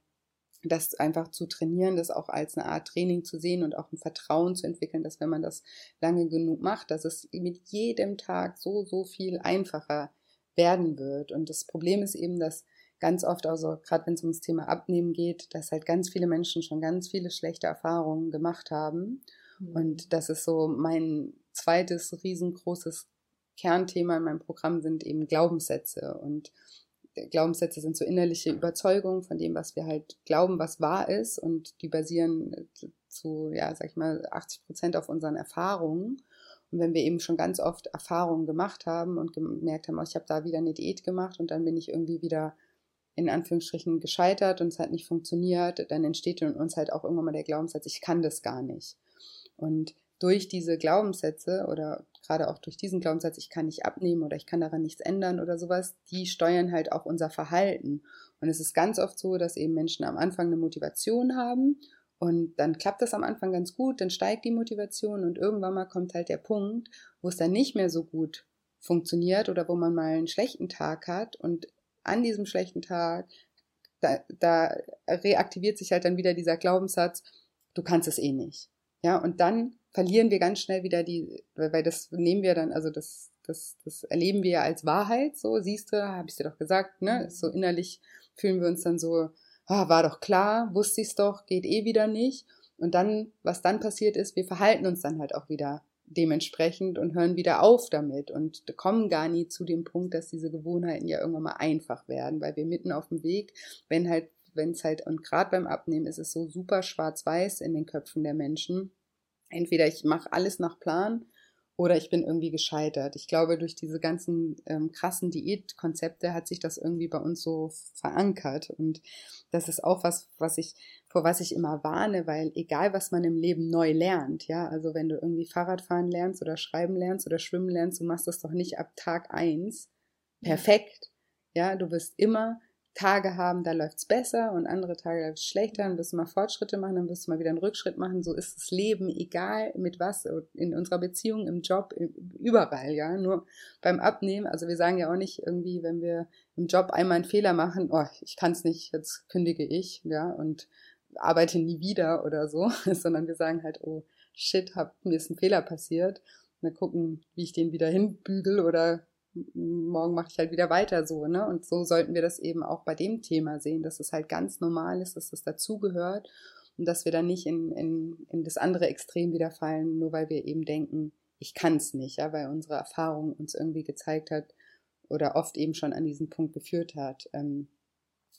das einfach zu trainieren, das auch als eine Art Training zu sehen und auch ein Vertrauen zu entwickeln, dass wenn man das lange genug macht, dass es mit jedem Tag so, so viel einfacher werden wird. Und das Problem ist eben, dass ganz oft, also gerade wenn es ums Thema Abnehmen geht, dass halt ganz viele Menschen schon ganz viele schlechte Erfahrungen gemacht haben. Mhm. Und das ist so mein zweites riesengroßes Kernthema in meinem Programm sind eben Glaubenssätze. Und Glaubenssätze sind so innerliche Überzeugungen von dem, was wir halt glauben, was wahr ist. Und die basieren zu, ja, sag ich mal, 80 Prozent auf unseren Erfahrungen. Und wenn wir eben schon ganz oft Erfahrungen gemacht haben und gemerkt haben, oh, ich habe da wieder eine Diät gemacht und dann bin ich irgendwie wieder in Anführungsstrichen gescheitert und es hat nicht funktioniert, dann entsteht in uns halt auch irgendwann mal der Glaubenssatz, ich kann das gar nicht. Und durch diese Glaubenssätze oder gerade auch durch diesen Glaubenssatz, ich kann nicht abnehmen oder ich kann daran nichts ändern oder sowas, die steuern halt auch unser Verhalten. Und es ist ganz oft so, dass eben Menschen am Anfang eine Motivation haben und dann klappt das am Anfang ganz gut, dann steigt die Motivation und irgendwann mal kommt halt der Punkt, wo es dann nicht mehr so gut funktioniert oder wo man mal einen schlechten Tag hat und an diesem schlechten Tag, da, da reaktiviert sich halt dann wieder dieser Glaubenssatz, du kannst es eh nicht. Ja, und dann verlieren wir ganz schnell wieder die, weil das nehmen wir dann, also das, das, das erleben wir ja als Wahrheit, so, siehst du, habe ich dir doch gesagt, ne? Mhm. So innerlich fühlen wir uns dann so, ah, war doch klar, wusste ich es doch, geht eh wieder nicht. Und dann, was dann passiert ist, wir verhalten uns dann halt auch wieder dementsprechend und hören wieder auf damit und kommen gar nie zu dem Punkt, dass diese Gewohnheiten ja irgendwann mal einfach werden, weil wir mitten auf dem Weg, wenn halt, wenn es halt, und gerade beim Abnehmen ist es so super schwarz-weiß in den Köpfen der Menschen. Entweder ich mache alles nach Plan oder ich bin irgendwie gescheitert. Ich glaube, durch diese ganzen ähm, krassen Diätkonzepte hat sich das irgendwie bei uns so verankert. Und das ist auch was, was ich, vor was ich immer warne, weil egal was man im Leben neu lernt, ja, also wenn du irgendwie Fahrradfahren lernst oder schreiben lernst oder schwimmen lernst, du machst das doch nicht ab Tag eins perfekt. Ja, du wirst immer Tage haben, da läuft es besser und andere Tage läuft es schlechter, dann wirst du mal Fortschritte machen, dann wirst du mal wieder einen Rückschritt machen. So ist das Leben, egal mit was, in unserer Beziehung, im Job, überall, ja. Nur beim Abnehmen, also wir sagen ja auch nicht irgendwie, wenn wir im Job einmal einen Fehler machen, oh, ich kann es nicht, jetzt kündige ich, ja, und arbeite nie wieder oder so, sondern wir sagen halt, oh shit, hab, mir ist ein Fehler passiert. Dann gucken, wie ich den wieder hinbügel oder morgen mache ich halt wieder weiter so, ne? Und so sollten wir das eben auch bei dem Thema sehen, dass es halt ganz normal ist, dass es dazugehört und dass wir dann nicht in, in, in das andere Extrem wieder fallen, nur weil wir eben denken, ich kann es nicht, ja, weil unsere Erfahrung uns irgendwie gezeigt hat oder oft eben schon an diesen Punkt geführt hat, ähm,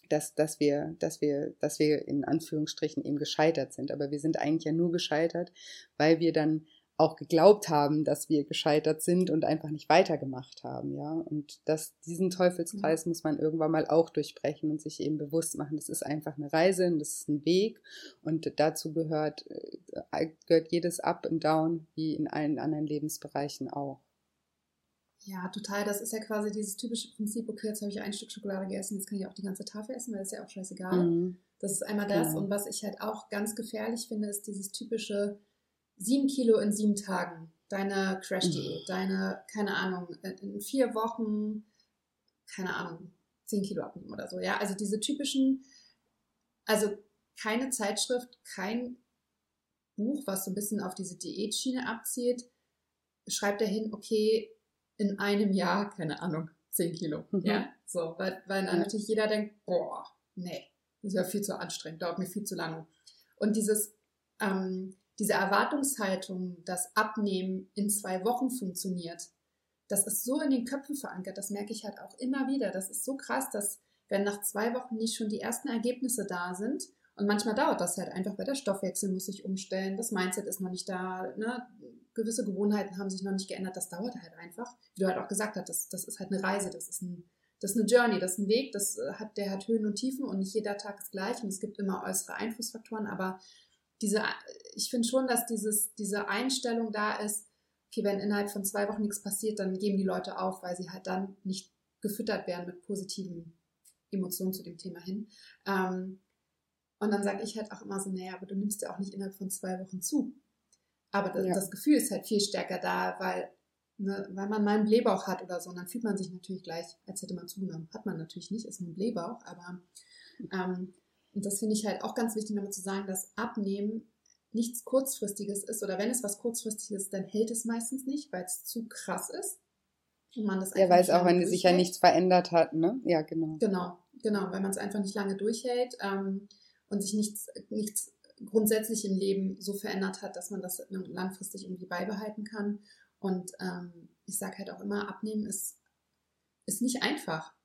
dass, dass wir, dass wir, dass wir in Anführungsstrichen eben gescheitert sind. Aber wir sind eigentlich ja nur gescheitert, weil wir dann auch geglaubt haben, dass wir gescheitert sind und einfach nicht weitergemacht haben, ja. Und das, diesen Teufelskreis mhm. muss man irgendwann mal auch durchbrechen und sich eben bewusst machen, das ist einfach eine Reise und das ist ein Weg und dazu gehört, äh, gehört jedes Up und Down wie in allen anderen Lebensbereichen auch. Ja, total. Das ist ja quasi dieses typische Prinzip, okay, jetzt habe ich ein Stück Schokolade gegessen, jetzt kann ich auch die ganze Tafel essen, weil das ist ja auch scheißegal. Mhm. Das ist einmal das. Genau. Und was ich halt auch ganz gefährlich finde, ist dieses typische, sieben Kilo in sieben Tagen, deine Crash-Diät, mhm. deine, keine Ahnung, in vier Wochen, keine Ahnung, zehn Kilo abnehmen oder so. Ja, also diese typischen, also keine Zeitschrift, kein Buch, was so ein bisschen auf diese Diätschiene abzielt, schreibt dahin, okay, in einem Jahr, keine Ahnung, zehn Kilo. Mhm. Ja, so, weil, weil dann natürlich jeder denkt, boah, nee, das ist ja viel zu anstrengend, dauert mir viel zu lange. Und dieses, ähm, diese Erwartungshaltung, dass Abnehmen in zwei Wochen funktioniert, das ist so in den Köpfen verankert, das merke ich halt auch immer wieder. Das ist so krass, dass wenn nach zwei Wochen nicht schon die ersten Ergebnisse da sind, und manchmal dauert das halt einfach, weil der Stoffwechsel muss sich umstellen, das Mindset ist noch nicht da, ne? gewisse Gewohnheiten haben sich noch nicht geändert, das dauert halt einfach. Wie du halt auch gesagt hast, das, das ist halt eine Reise, das ist, ein, das ist eine Journey, das ist ein Weg, das hat, der hat Höhen und Tiefen und nicht jeder Tag ist gleich und es gibt immer äußere Einflussfaktoren, aber diese, ich finde schon, dass dieses, diese Einstellung da ist, okay, wenn innerhalb von zwei Wochen nichts passiert, dann geben die Leute auf, weil sie halt dann nicht gefüttert werden mit positiven Emotionen zu dem Thema hin. Ähm, und dann sage ich halt auch immer so, naja, aber du nimmst ja auch nicht innerhalb von zwei Wochen zu. Aber das, ja. das Gefühl ist halt viel stärker da, weil, ne, weil man mal einen Blähbauch hat oder so. Und dann fühlt man sich natürlich gleich, als hätte man zugenommen. Hat man natürlich nicht, ist nur ein Blähbauch, aber ähm, und das finde ich halt auch ganz wichtig, nochmal zu sagen, dass Abnehmen nichts Kurzfristiges ist. Oder wenn es was Kurzfristiges ist, dann hält es meistens nicht, weil es zu krass ist. Und man das ja, weil es auch, wenn sich ja nichts verändert hat, ne? Ja, genau. Genau, genau, weil man es einfach nicht lange durchhält ähm, und sich nichts, nichts grundsätzlich im Leben so verändert hat, dass man das langfristig irgendwie beibehalten kann. Und ähm, ich sage halt auch immer, abnehmen ist, ist nicht einfach.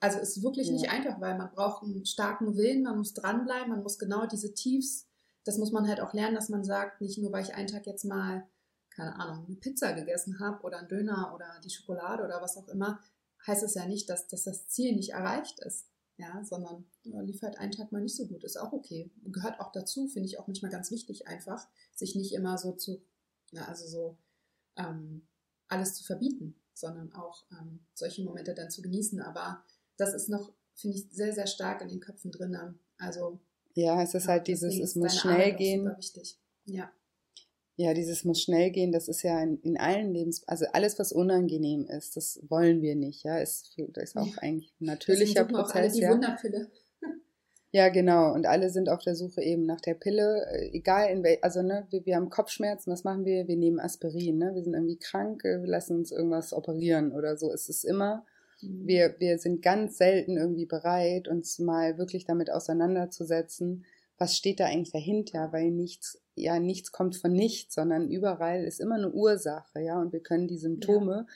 Also ist wirklich ja. nicht einfach, weil man braucht einen starken Willen, man muss dranbleiben, man muss genau diese Tiefs, das muss man halt auch lernen, dass man sagt, nicht nur weil ich einen Tag jetzt mal, keine Ahnung, eine Pizza gegessen habe oder einen Döner oder die Schokolade oder was auch immer, heißt es ja nicht, dass, dass das Ziel nicht erreicht ist. Ja, sondern ja, lief halt einen Tag mal nicht so gut, ist auch okay. Gehört auch dazu, finde ich auch manchmal ganz wichtig, einfach, sich nicht immer so zu, na, also so ähm, alles zu verbieten, sondern auch ähm, solche Momente dann zu genießen. Aber das ist noch, finde ich, sehr, sehr stark in den Köpfen drin. Also. Ja, es ist halt dieses, es muss schnell gehen. Super wichtig. Ja. Ja, dieses muss schnell gehen, das ist ja in, in allen Lebens, also alles, was unangenehm ist, das wollen wir nicht, ja. Ist, das ist auch eigentlich ein natürlicher Prozess. Auch alle die ja. Wunderpille. Ja, genau. Und alle sind auf der Suche eben nach der Pille, äh, egal in welch, also ne, wir, wir haben Kopfschmerzen, was machen wir? Wir nehmen Aspirin, ne? Wir sind irgendwie krank, äh, wir lassen uns irgendwas operieren oder so. Es ist immer. Wir, wir sind ganz selten irgendwie bereit, uns mal wirklich damit auseinanderzusetzen, was steht da eigentlich dahinter, weil nichts, ja, nichts kommt von nichts, sondern überall ist immer eine Ursache, ja, und wir können die Symptome ja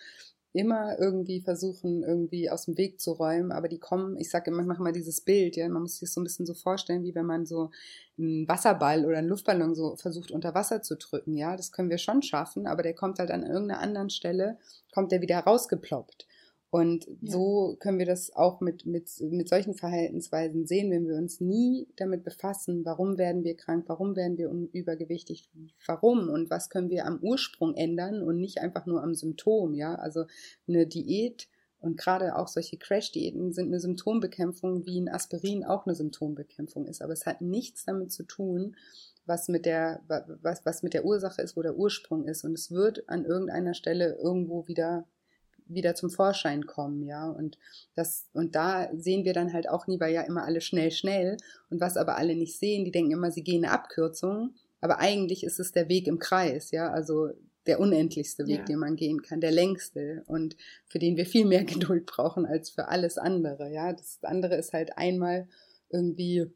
immer irgendwie versuchen, irgendwie aus dem Weg zu räumen, aber die kommen, ich sage immer, ich mache mal dieses Bild, ja, man muss sich das so ein bisschen so vorstellen, wie wenn man so einen Wasserball oder einen Luftballon so versucht unter Wasser zu drücken, ja, das können wir schon schaffen, aber der kommt halt an irgendeiner anderen Stelle, kommt der wieder rausgeploppt. Und ja. so können wir das auch mit, mit, mit solchen Verhaltensweisen sehen, wenn wir uns nie damit befassen, warum werden wir krank, warum werden wir übergewichtig, warum und was können wir am Ursprung ändern und nicht einfach nur am Symptom, ja. Also eine Diät und gerade auch solche Crash-Diäten sind eine Symptombekämpfung, wie ein Aspirin auch eine Symptombekämpfung ist. Aber es hat nichts damit zu tun, was mit der, was, was mit der Ursache ist, wo der Ursprung ist. Und es wird an irgendeiner Stelle irgendwo wieder wieder zum Vorschein kommen, ja. Und das, und da sehen wir dann halt auch nie, weil ja immer alle schnell, schnell. Und was aber alle nicht sehen, die denken immer, sie gehen eine Abkürzung. Aber eigentlich ist es der Weg im Kreis, ja. Also der unendlichste Weg, ja. den man gehen kann, der längste und für den wir viel mehr Geduld brauchen als für alles andere, ja. Das andere ist halt einmal irgendwie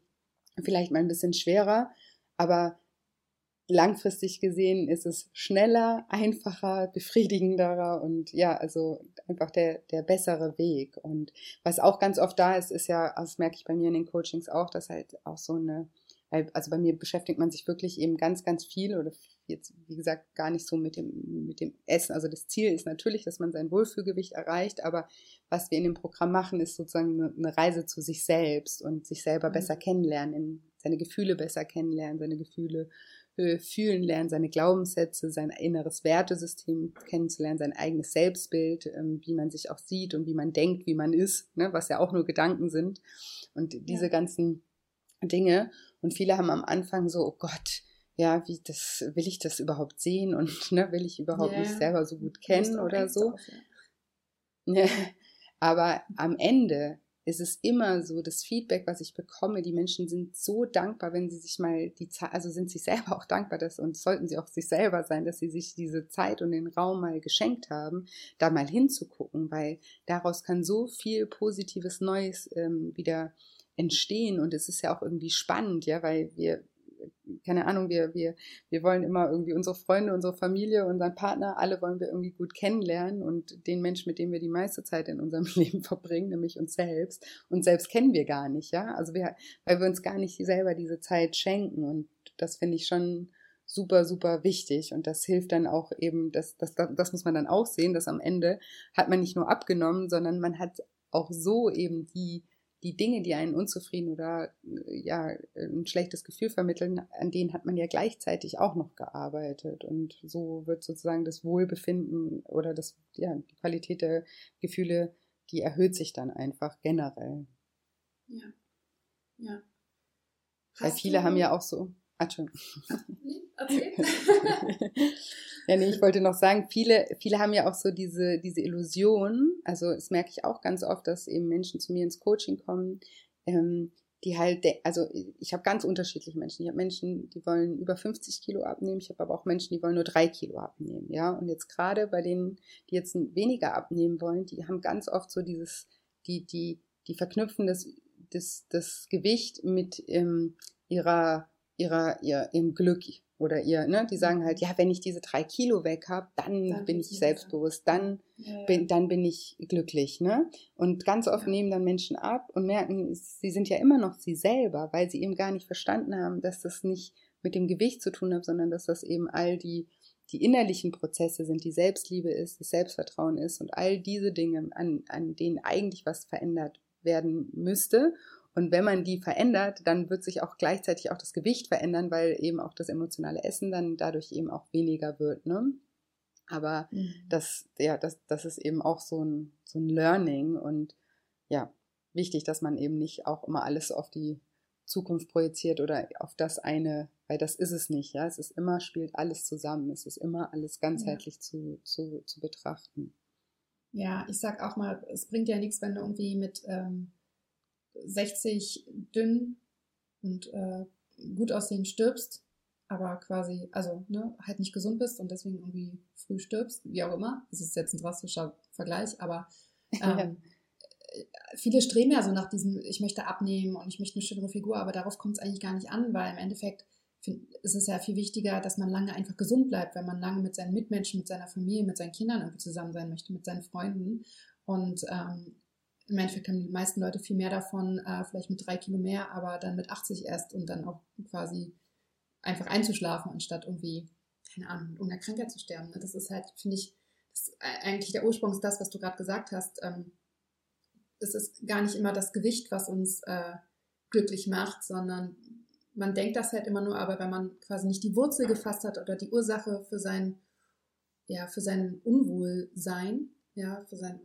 vielleicht mal ein bisschen schwerer, aber langfristig gesehen ist es schneller, einfacher, befriedigenderer und ja, also einfach der, der bessere Weg. Und was auch ganz oft da ist, ist ja, das merke ich bei mir in den Coachings auch, dass halt auch so eine, also bei mir beschäftigt man sich wirklich eben ganz, ganz viel oder jetzt, wie gesagt, gar nicht so mit dem, mit dem Essen. Also das Ziel ist natürlich, dass man sein Wohlfühlgewicht erreicht, aber was wir in dem Programm machen, ist sozusagen eine Reise zu sich selbst und sich selber mhm. besser kennenlernen, seine Gefühle besser kennenlernen, seine Gefühle fühlen lernen, seine Glaubenssätze, sein inneres Wertesystem kennenzulernen, sein eigenes Selbstbild, ähm, wie man sich auch sieht und wie man denkt, wie man ist, ne, was ja auch nur Gedanken sind. Und diese ja. ganzen Dinge. Und viele haben am Anfang so, oh Gott, ja, wie das, will ich das überhaupt sehen und ne, will ich überhaupt yeah. mich selber so gut kennen oder so. Auf, ja. Aber am Ende ist es immer so, das Feedback, was ich bekomme, die Menschen sind so dankbar, wenn sie sich mal die Zeit, also sind sich selber auch dankbar, dass, und sollten sie auch sich selber sein, dass sie sich diese Zeit und den Raum mal geschenkt haben, da mal hinzugucken, weil daraus kann so viel positives Neues ähm, wieder entstehen. Und es ist ja auch irgendwie spannend, ja, weil wir keine Ahnung, wir, wir, wir wollen immer irgendwie unsere Freunde, unsere Familie, unseren Partner, alle wollen wir irgendwie gut kennenlernen und den Menschen, mit dem wir die meiste Zeit in unserem Leben verbringen, nämlich uns selbst. Und selbst kennen wir gar nicht, ja. Also wir, weil wir uns gar nicht selber diese Zeit schenken und das finde ich schon super, super wichtig und das hilft dann auch eben, das, das, das muss man dann auch sehen, dass am Ende hat man nicht nur abgenommen, sondern man hat auch so eben die die Dinge, die einen unzufrieden oder ja ein schlechtes Gefühl vermitteln, an denen hat man ja gleichzeitig auch noch gearbeitet und so wird sozusagen das Wohlbefinden oder das ja die Qualität der Gefühle, die erhöht sich dann einfach generell. Ja, ja. Weil viele haben ja auch so. Ah, schon. Okay. ja, nee, ich wollte noch sagen, viele, viele haben ja auch so diese, diese Illusion, also das merke ich auch ganz oft, dass eben Menschen zu mir ins Coaching kommen, ähm, die halt, also ich habe ganz unterschiedliche Menschen. Ich habe Menschen, die wollen über 50 Kilo abnehmen, ich habe aber auch Menschen, die wollen nur drei Kilo abnehmen, ja. Und jetzt gerade bei denen, die jetzt weniger abnehmen wollen, die haben ganz oft so dieses, die, die, die verknüpfen das, das, das Gewicht mit ähm, ihrer, ihrer, ihr, ihrem Glück, oder ihr, ne, die sagen halt, ja, wenn ich diese drei Kilo weg habe, dann, dann, bin ich selbstbewusst, dann, ja, ja. Bin, dann bin ich glücklich, ne? Und ganz oft ja. nehmen dann Menschen ab und merken, sie sind ja immer noch sie selber, weil sie eben gar nicht verstanden haben, dass das nicht mit dem Gewicht zu tun hat, sondern dass das eben all die, die innerlichen Prozesse sind, die Selbstliebe ist, das Selbstvertrauen ist und all diese Dinge, an, an denen eigentlich was verändert werden müsste und wenn man die verändert, dann wird sich auch gleichzeitig auch das Gewicht verändern, weil eben auch das emotionale Essen dann dadurch eben auch weniger wird. Ne? Aber mhm. das, ja, das, das ist eben auch so ein, so ein Learning und ja, wichtig, dass man eben nicht auch immer alles auf die Zukunft projiziert oder auf das eine, weil das ist es nicht, ja. Es ist immer, spielt alles zusammen. Es ist immer alles ganzheitlich ja. zu, zu, zu betrachten. Ja, ich sag auch mal, es bringt ja nichts, wenn du irgendwie mit ähm, 60 dünn und äh, gut aussehen stirbst, aber quasi, also ne, halt nicht gesund bist und deswegen irgendwie früh stirbst, wie auch immer. Das ist jetzt ein drastischer Vergleich, aber ähm, viele streben ja so nach diesem, ich möchte abnehmen und ich möchte eine schönere Figur, aber darauf kommt es eigentlich gar nicht an, weil im Endeffekt ist es ja viel wichtiger, dass man lange einfach gesund bleibt, wenn man lange mit seinen Mitmenschen, mit seiner Familie, mit seinen Kindern irgendwie zusammen sein möchte, mit seinen Freunden. Und ähm, im Endeffekt haben die meisten Leute viel mehr davon, äh, vielleicht mit drei Kilo mehr, aber dann mit 80 erst und dann auch quasi einfach einzuschlafen, anstatt irgendwie, keine Ahnung, mit irgendeiner Krankheit zu sterben. Das ist halt, finde ich, eigentlich der Ursprung ist das, was du gerade gesagt hast. Ähm, es ist gar nicht immer das Gewicht, was uns äh, glücklich macht, sondern man denkt das halt immer nur, aber wenn man quasi nicht die Wurzel gefasst hat oder die Ursache für sein, ja, für sein Unwohlsein, ja, für sein,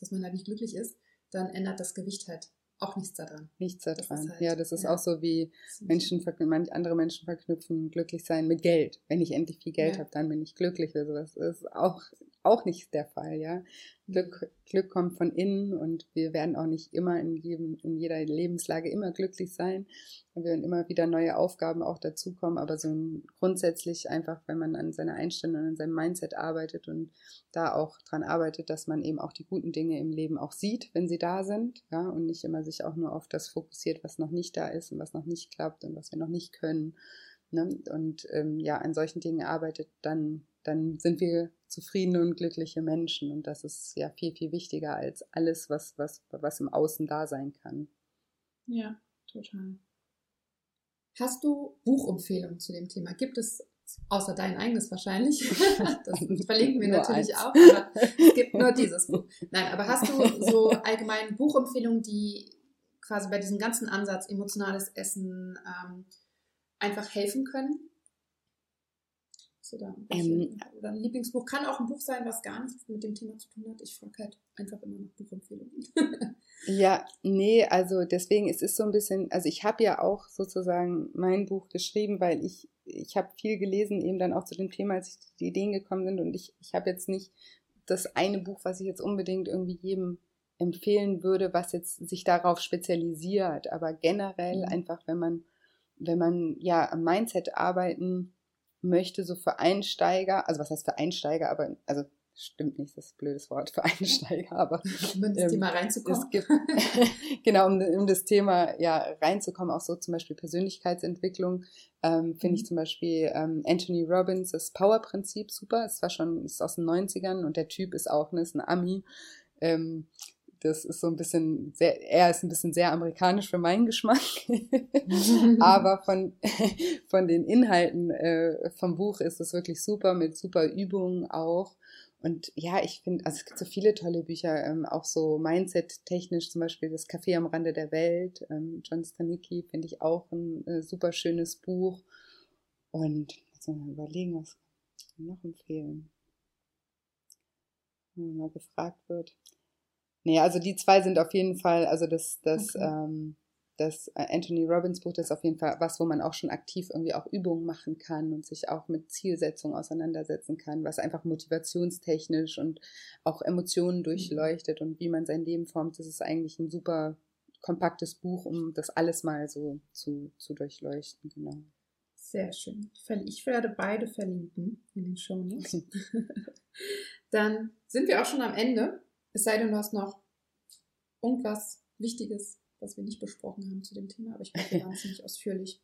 dass man halt nicht glücklich ist, dann ändert das Gewicht halt auch nichts daran. Nichts daran. Halt, ja, das ist ja. auch so wie Menschen, manche andere Menschen verknüpfen glücklich sein mit Geld. Wenn ich endlich viel Geld ja. habe, dann bin ich glücklich. Also das ist auch auch nicht der Fall, ja. Glück, Glück kommt von innen und wir werden auch nicht immer in jedem, in jeder Lebenslage immer glücklich sein. Wir werden immer wieder neue Aufgaben auch dazukommen, aber so grundsätzlich einfach, wenn man an seiner Einstellung und an seinem Mindset arbeitet und da auch dran arbeitet, dass man eben auch die guten Dinge im Leben auch sieht, wenn sie da sind, ja, und nicht immer sich auch nur auf das fokussiert, was noch nicht da ist und was noch nicht klappt und was wir noch nicht können. Ne? Und ähm, ja, an solchen Dingen arbeitet, dann dann sind wir zufriedene und glückliche Menschen. Und das ist ja viel, viel wichtiger als alles, was, was, was im Außen da sein kann. Ja, total. Hast du Buchempfehlungen zu dem Thema? Gibt es, außer dein eigenes wahrscheinlich, das verlinken wir natürlich eins. auch, aber es gibt nur dieses Buch. Nein, aber hast du so allgemein Buchempfehlungen, die quasi bei diesem ganzen Ansatz emotionales Essen ähm, einfach helfen können? Oder, ähm, oder ein Lieblingsbuch. Kann auch ein Buch sein, was gar nichts mit dem Thema zu tun hat. Ich frage halt einfach immer nach Buchempfehlungen. ja, nee, also deswegen es ist so ein bisschen, also ich habe ja auch sozusagen mein Buch geschrieben, weil ich, ich habe viel gelesen, eben dann auch zu dem Thema, als ich die Ideen gekommen sind und ich, ich habe jetzt nicht das eine Buch, was ich jetzt unbedingt irgendwie jedem empfehlen würde, was jetzt sich darauf spezialisiert, aber generell mhm. einfach, wenn man, wenn man ja am Mindset arbeiten möchte, so für Einsteiger, also was heißt für Einsteiger, aber also stimmt nicht, das ist ein blödes Wort für Einsteiger, aber um in das ähm, Thema reinzukommen. Gibt, genau, um, um, das Thema ja reinzukommen, auch so zum Beispiel Persönlichkeitsentwicklung, ähm, finde mhm. ich zum Beispiel ähm, Anthony Robbins, das Power-Prinzip super, es war schon, ist aus den 90ern und der Typ ist auch, ne, ist ein Ami, ähm, das ist so ein bisschen sehr, er ist ein bisschen sehr amerikanisch für meinen Geschmack. Aber von, von den Inhalten äh, vom Buch ist es wirklich super, mit super Übungen auch. Und ja, ich finde, also es gibt so viele tolle Bücher, ähm, auch so Mindset-technisch, zum Beispiel das Café am Rande der Welt, ähm, John Stanicki, finde ich auch ein äh, super schönes Buch. Und jetzt mal überlegen, was kann noch empfehlen, wenn man mal gefragt wird. Nee, also die zwei sind auf jeden Fall, also das, das, okay. ähm, das äh, Anthony Robbins Buch, das ist auf jeden Fall was, wo man auch schon aktiv irgendwie auch Übungen machen kann und sich auch mit Zielsetzungen auseinandersetzen kann, was einfach motivationstechnisch und auch Emotionen mhm. durchleuchtet und wie man sein Leben formt. Das ist eigentlich ein super kompaktes Buch, um das alles mal so zu, zu durchleuchten, genau. Sehr schön. Ich werde beide verlinken in den Show Notes. Dann sind wir auch schon am Ende. Es sei denn, du hast noch irgendwas Wichtiges, was wir nicht besprochen haben zu dem Thema, aber ich glaube, wir waren ziemlich ausführlich.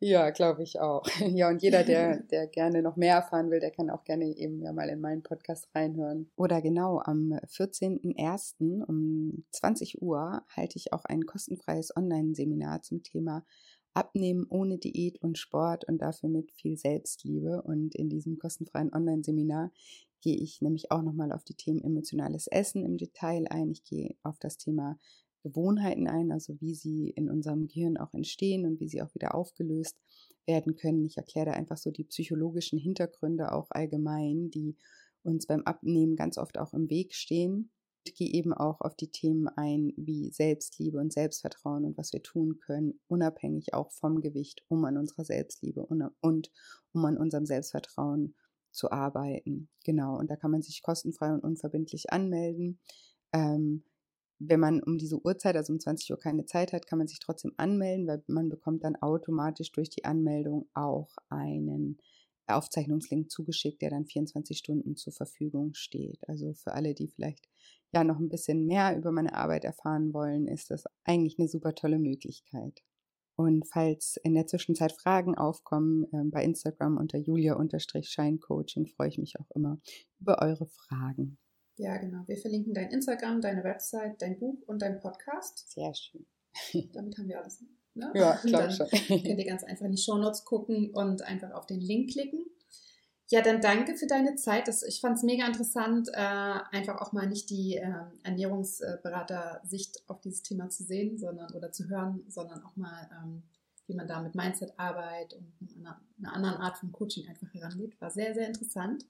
Ja, glaube ich auch. Ja, und jeder, der, der gerne noch mehr erfahren will, der kann auch gerne eben ja mal in meinen Podcast reinhören. Oder genau, am 14.01. um 20 Uhr halte ich auch ein kostenfreies Online-Seminar zum Thema Abnehmen ohne Diät und Sport und dafür mit viel Selbstliebe. Und in diesem kostenfreien Online-Seminar gehe ich nämlich auch nochmal auf die Themen emotionales Essen im Detail ein. Ich gehe auf das Thema Gewohnheiten ein, also wie sie in unserem Gehirn auch entstehen und wie sie auch wieder aufgelöst werden können. Ich erkläre da einfach so die psychologischen Hintergründe auch allgemein, die uns beim Abnehmen ganz oft auch im Weg stehen. Ich gehe eben auch auf die Themen ein wie Selbstliebe und Selbstvertrauen und was wir tun können, unabhängig auch vom Gewicht, um an unserer Selbstliebe und um an unserem Selbstvertrauen zu arbeiten. Genau, und da kann man sich kostenfrei und unverbindlich anmelden. Ähm, wenn man um diese Uhrzeit, also um 20 Uhr keine Zeit hat, kann man sich trotzdem anmelden, weil man bekommt dann automatisch durch die Anmeldung auch einen Aufzeichnungslink zugeschickt, der dann 24 Stunden zur Verfügung steht. Also für alle, die vielleicht ja noch ein bisschen mehr über meine Arbeit erfahren wollen, ist das eigentlich eine super tolle Möglichkeit. Und falls in der Zwischenzeit Fragen aufkommen, äh, bei Instagram unter julia-scheincoaching freue ich mich auch immer über eure Fragen. Ja, genau. Wir verlinken dein Instagram, deine Website, dein Buch und dein Podcast. Sehr schön. Damit haben wir alles. Ne? Ja, klar schon. könnt ihr ganz einfach in die Shownotes gucken und einfach auf den Link klicken. Ja, dann danke für deine Zeit. Das, ich fand es mega interessant, äh, einfach auch mal nicht die äh, Ernährungsberater-Sicht auf dieses Thema zu sehen, sondern oder zu hören, sondern auch mal, ähm, wie man da mit Mindset-Arbeit und einer, einer, anderen Art von Coaching einfach herangeht. War sehr, sehr interessant.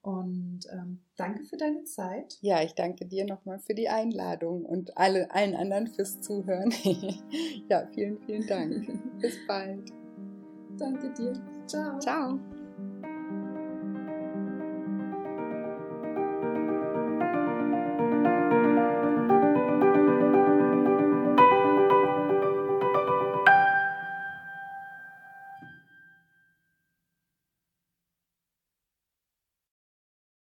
Und ähm, danke für deine Zeit. Ja, ich danke dir nochmal für die Einladung und alle, allen anderen fürs Zuhören. ja, vielen, vielen Dank. Bis bald. Danke dir. Ciao. Ciao.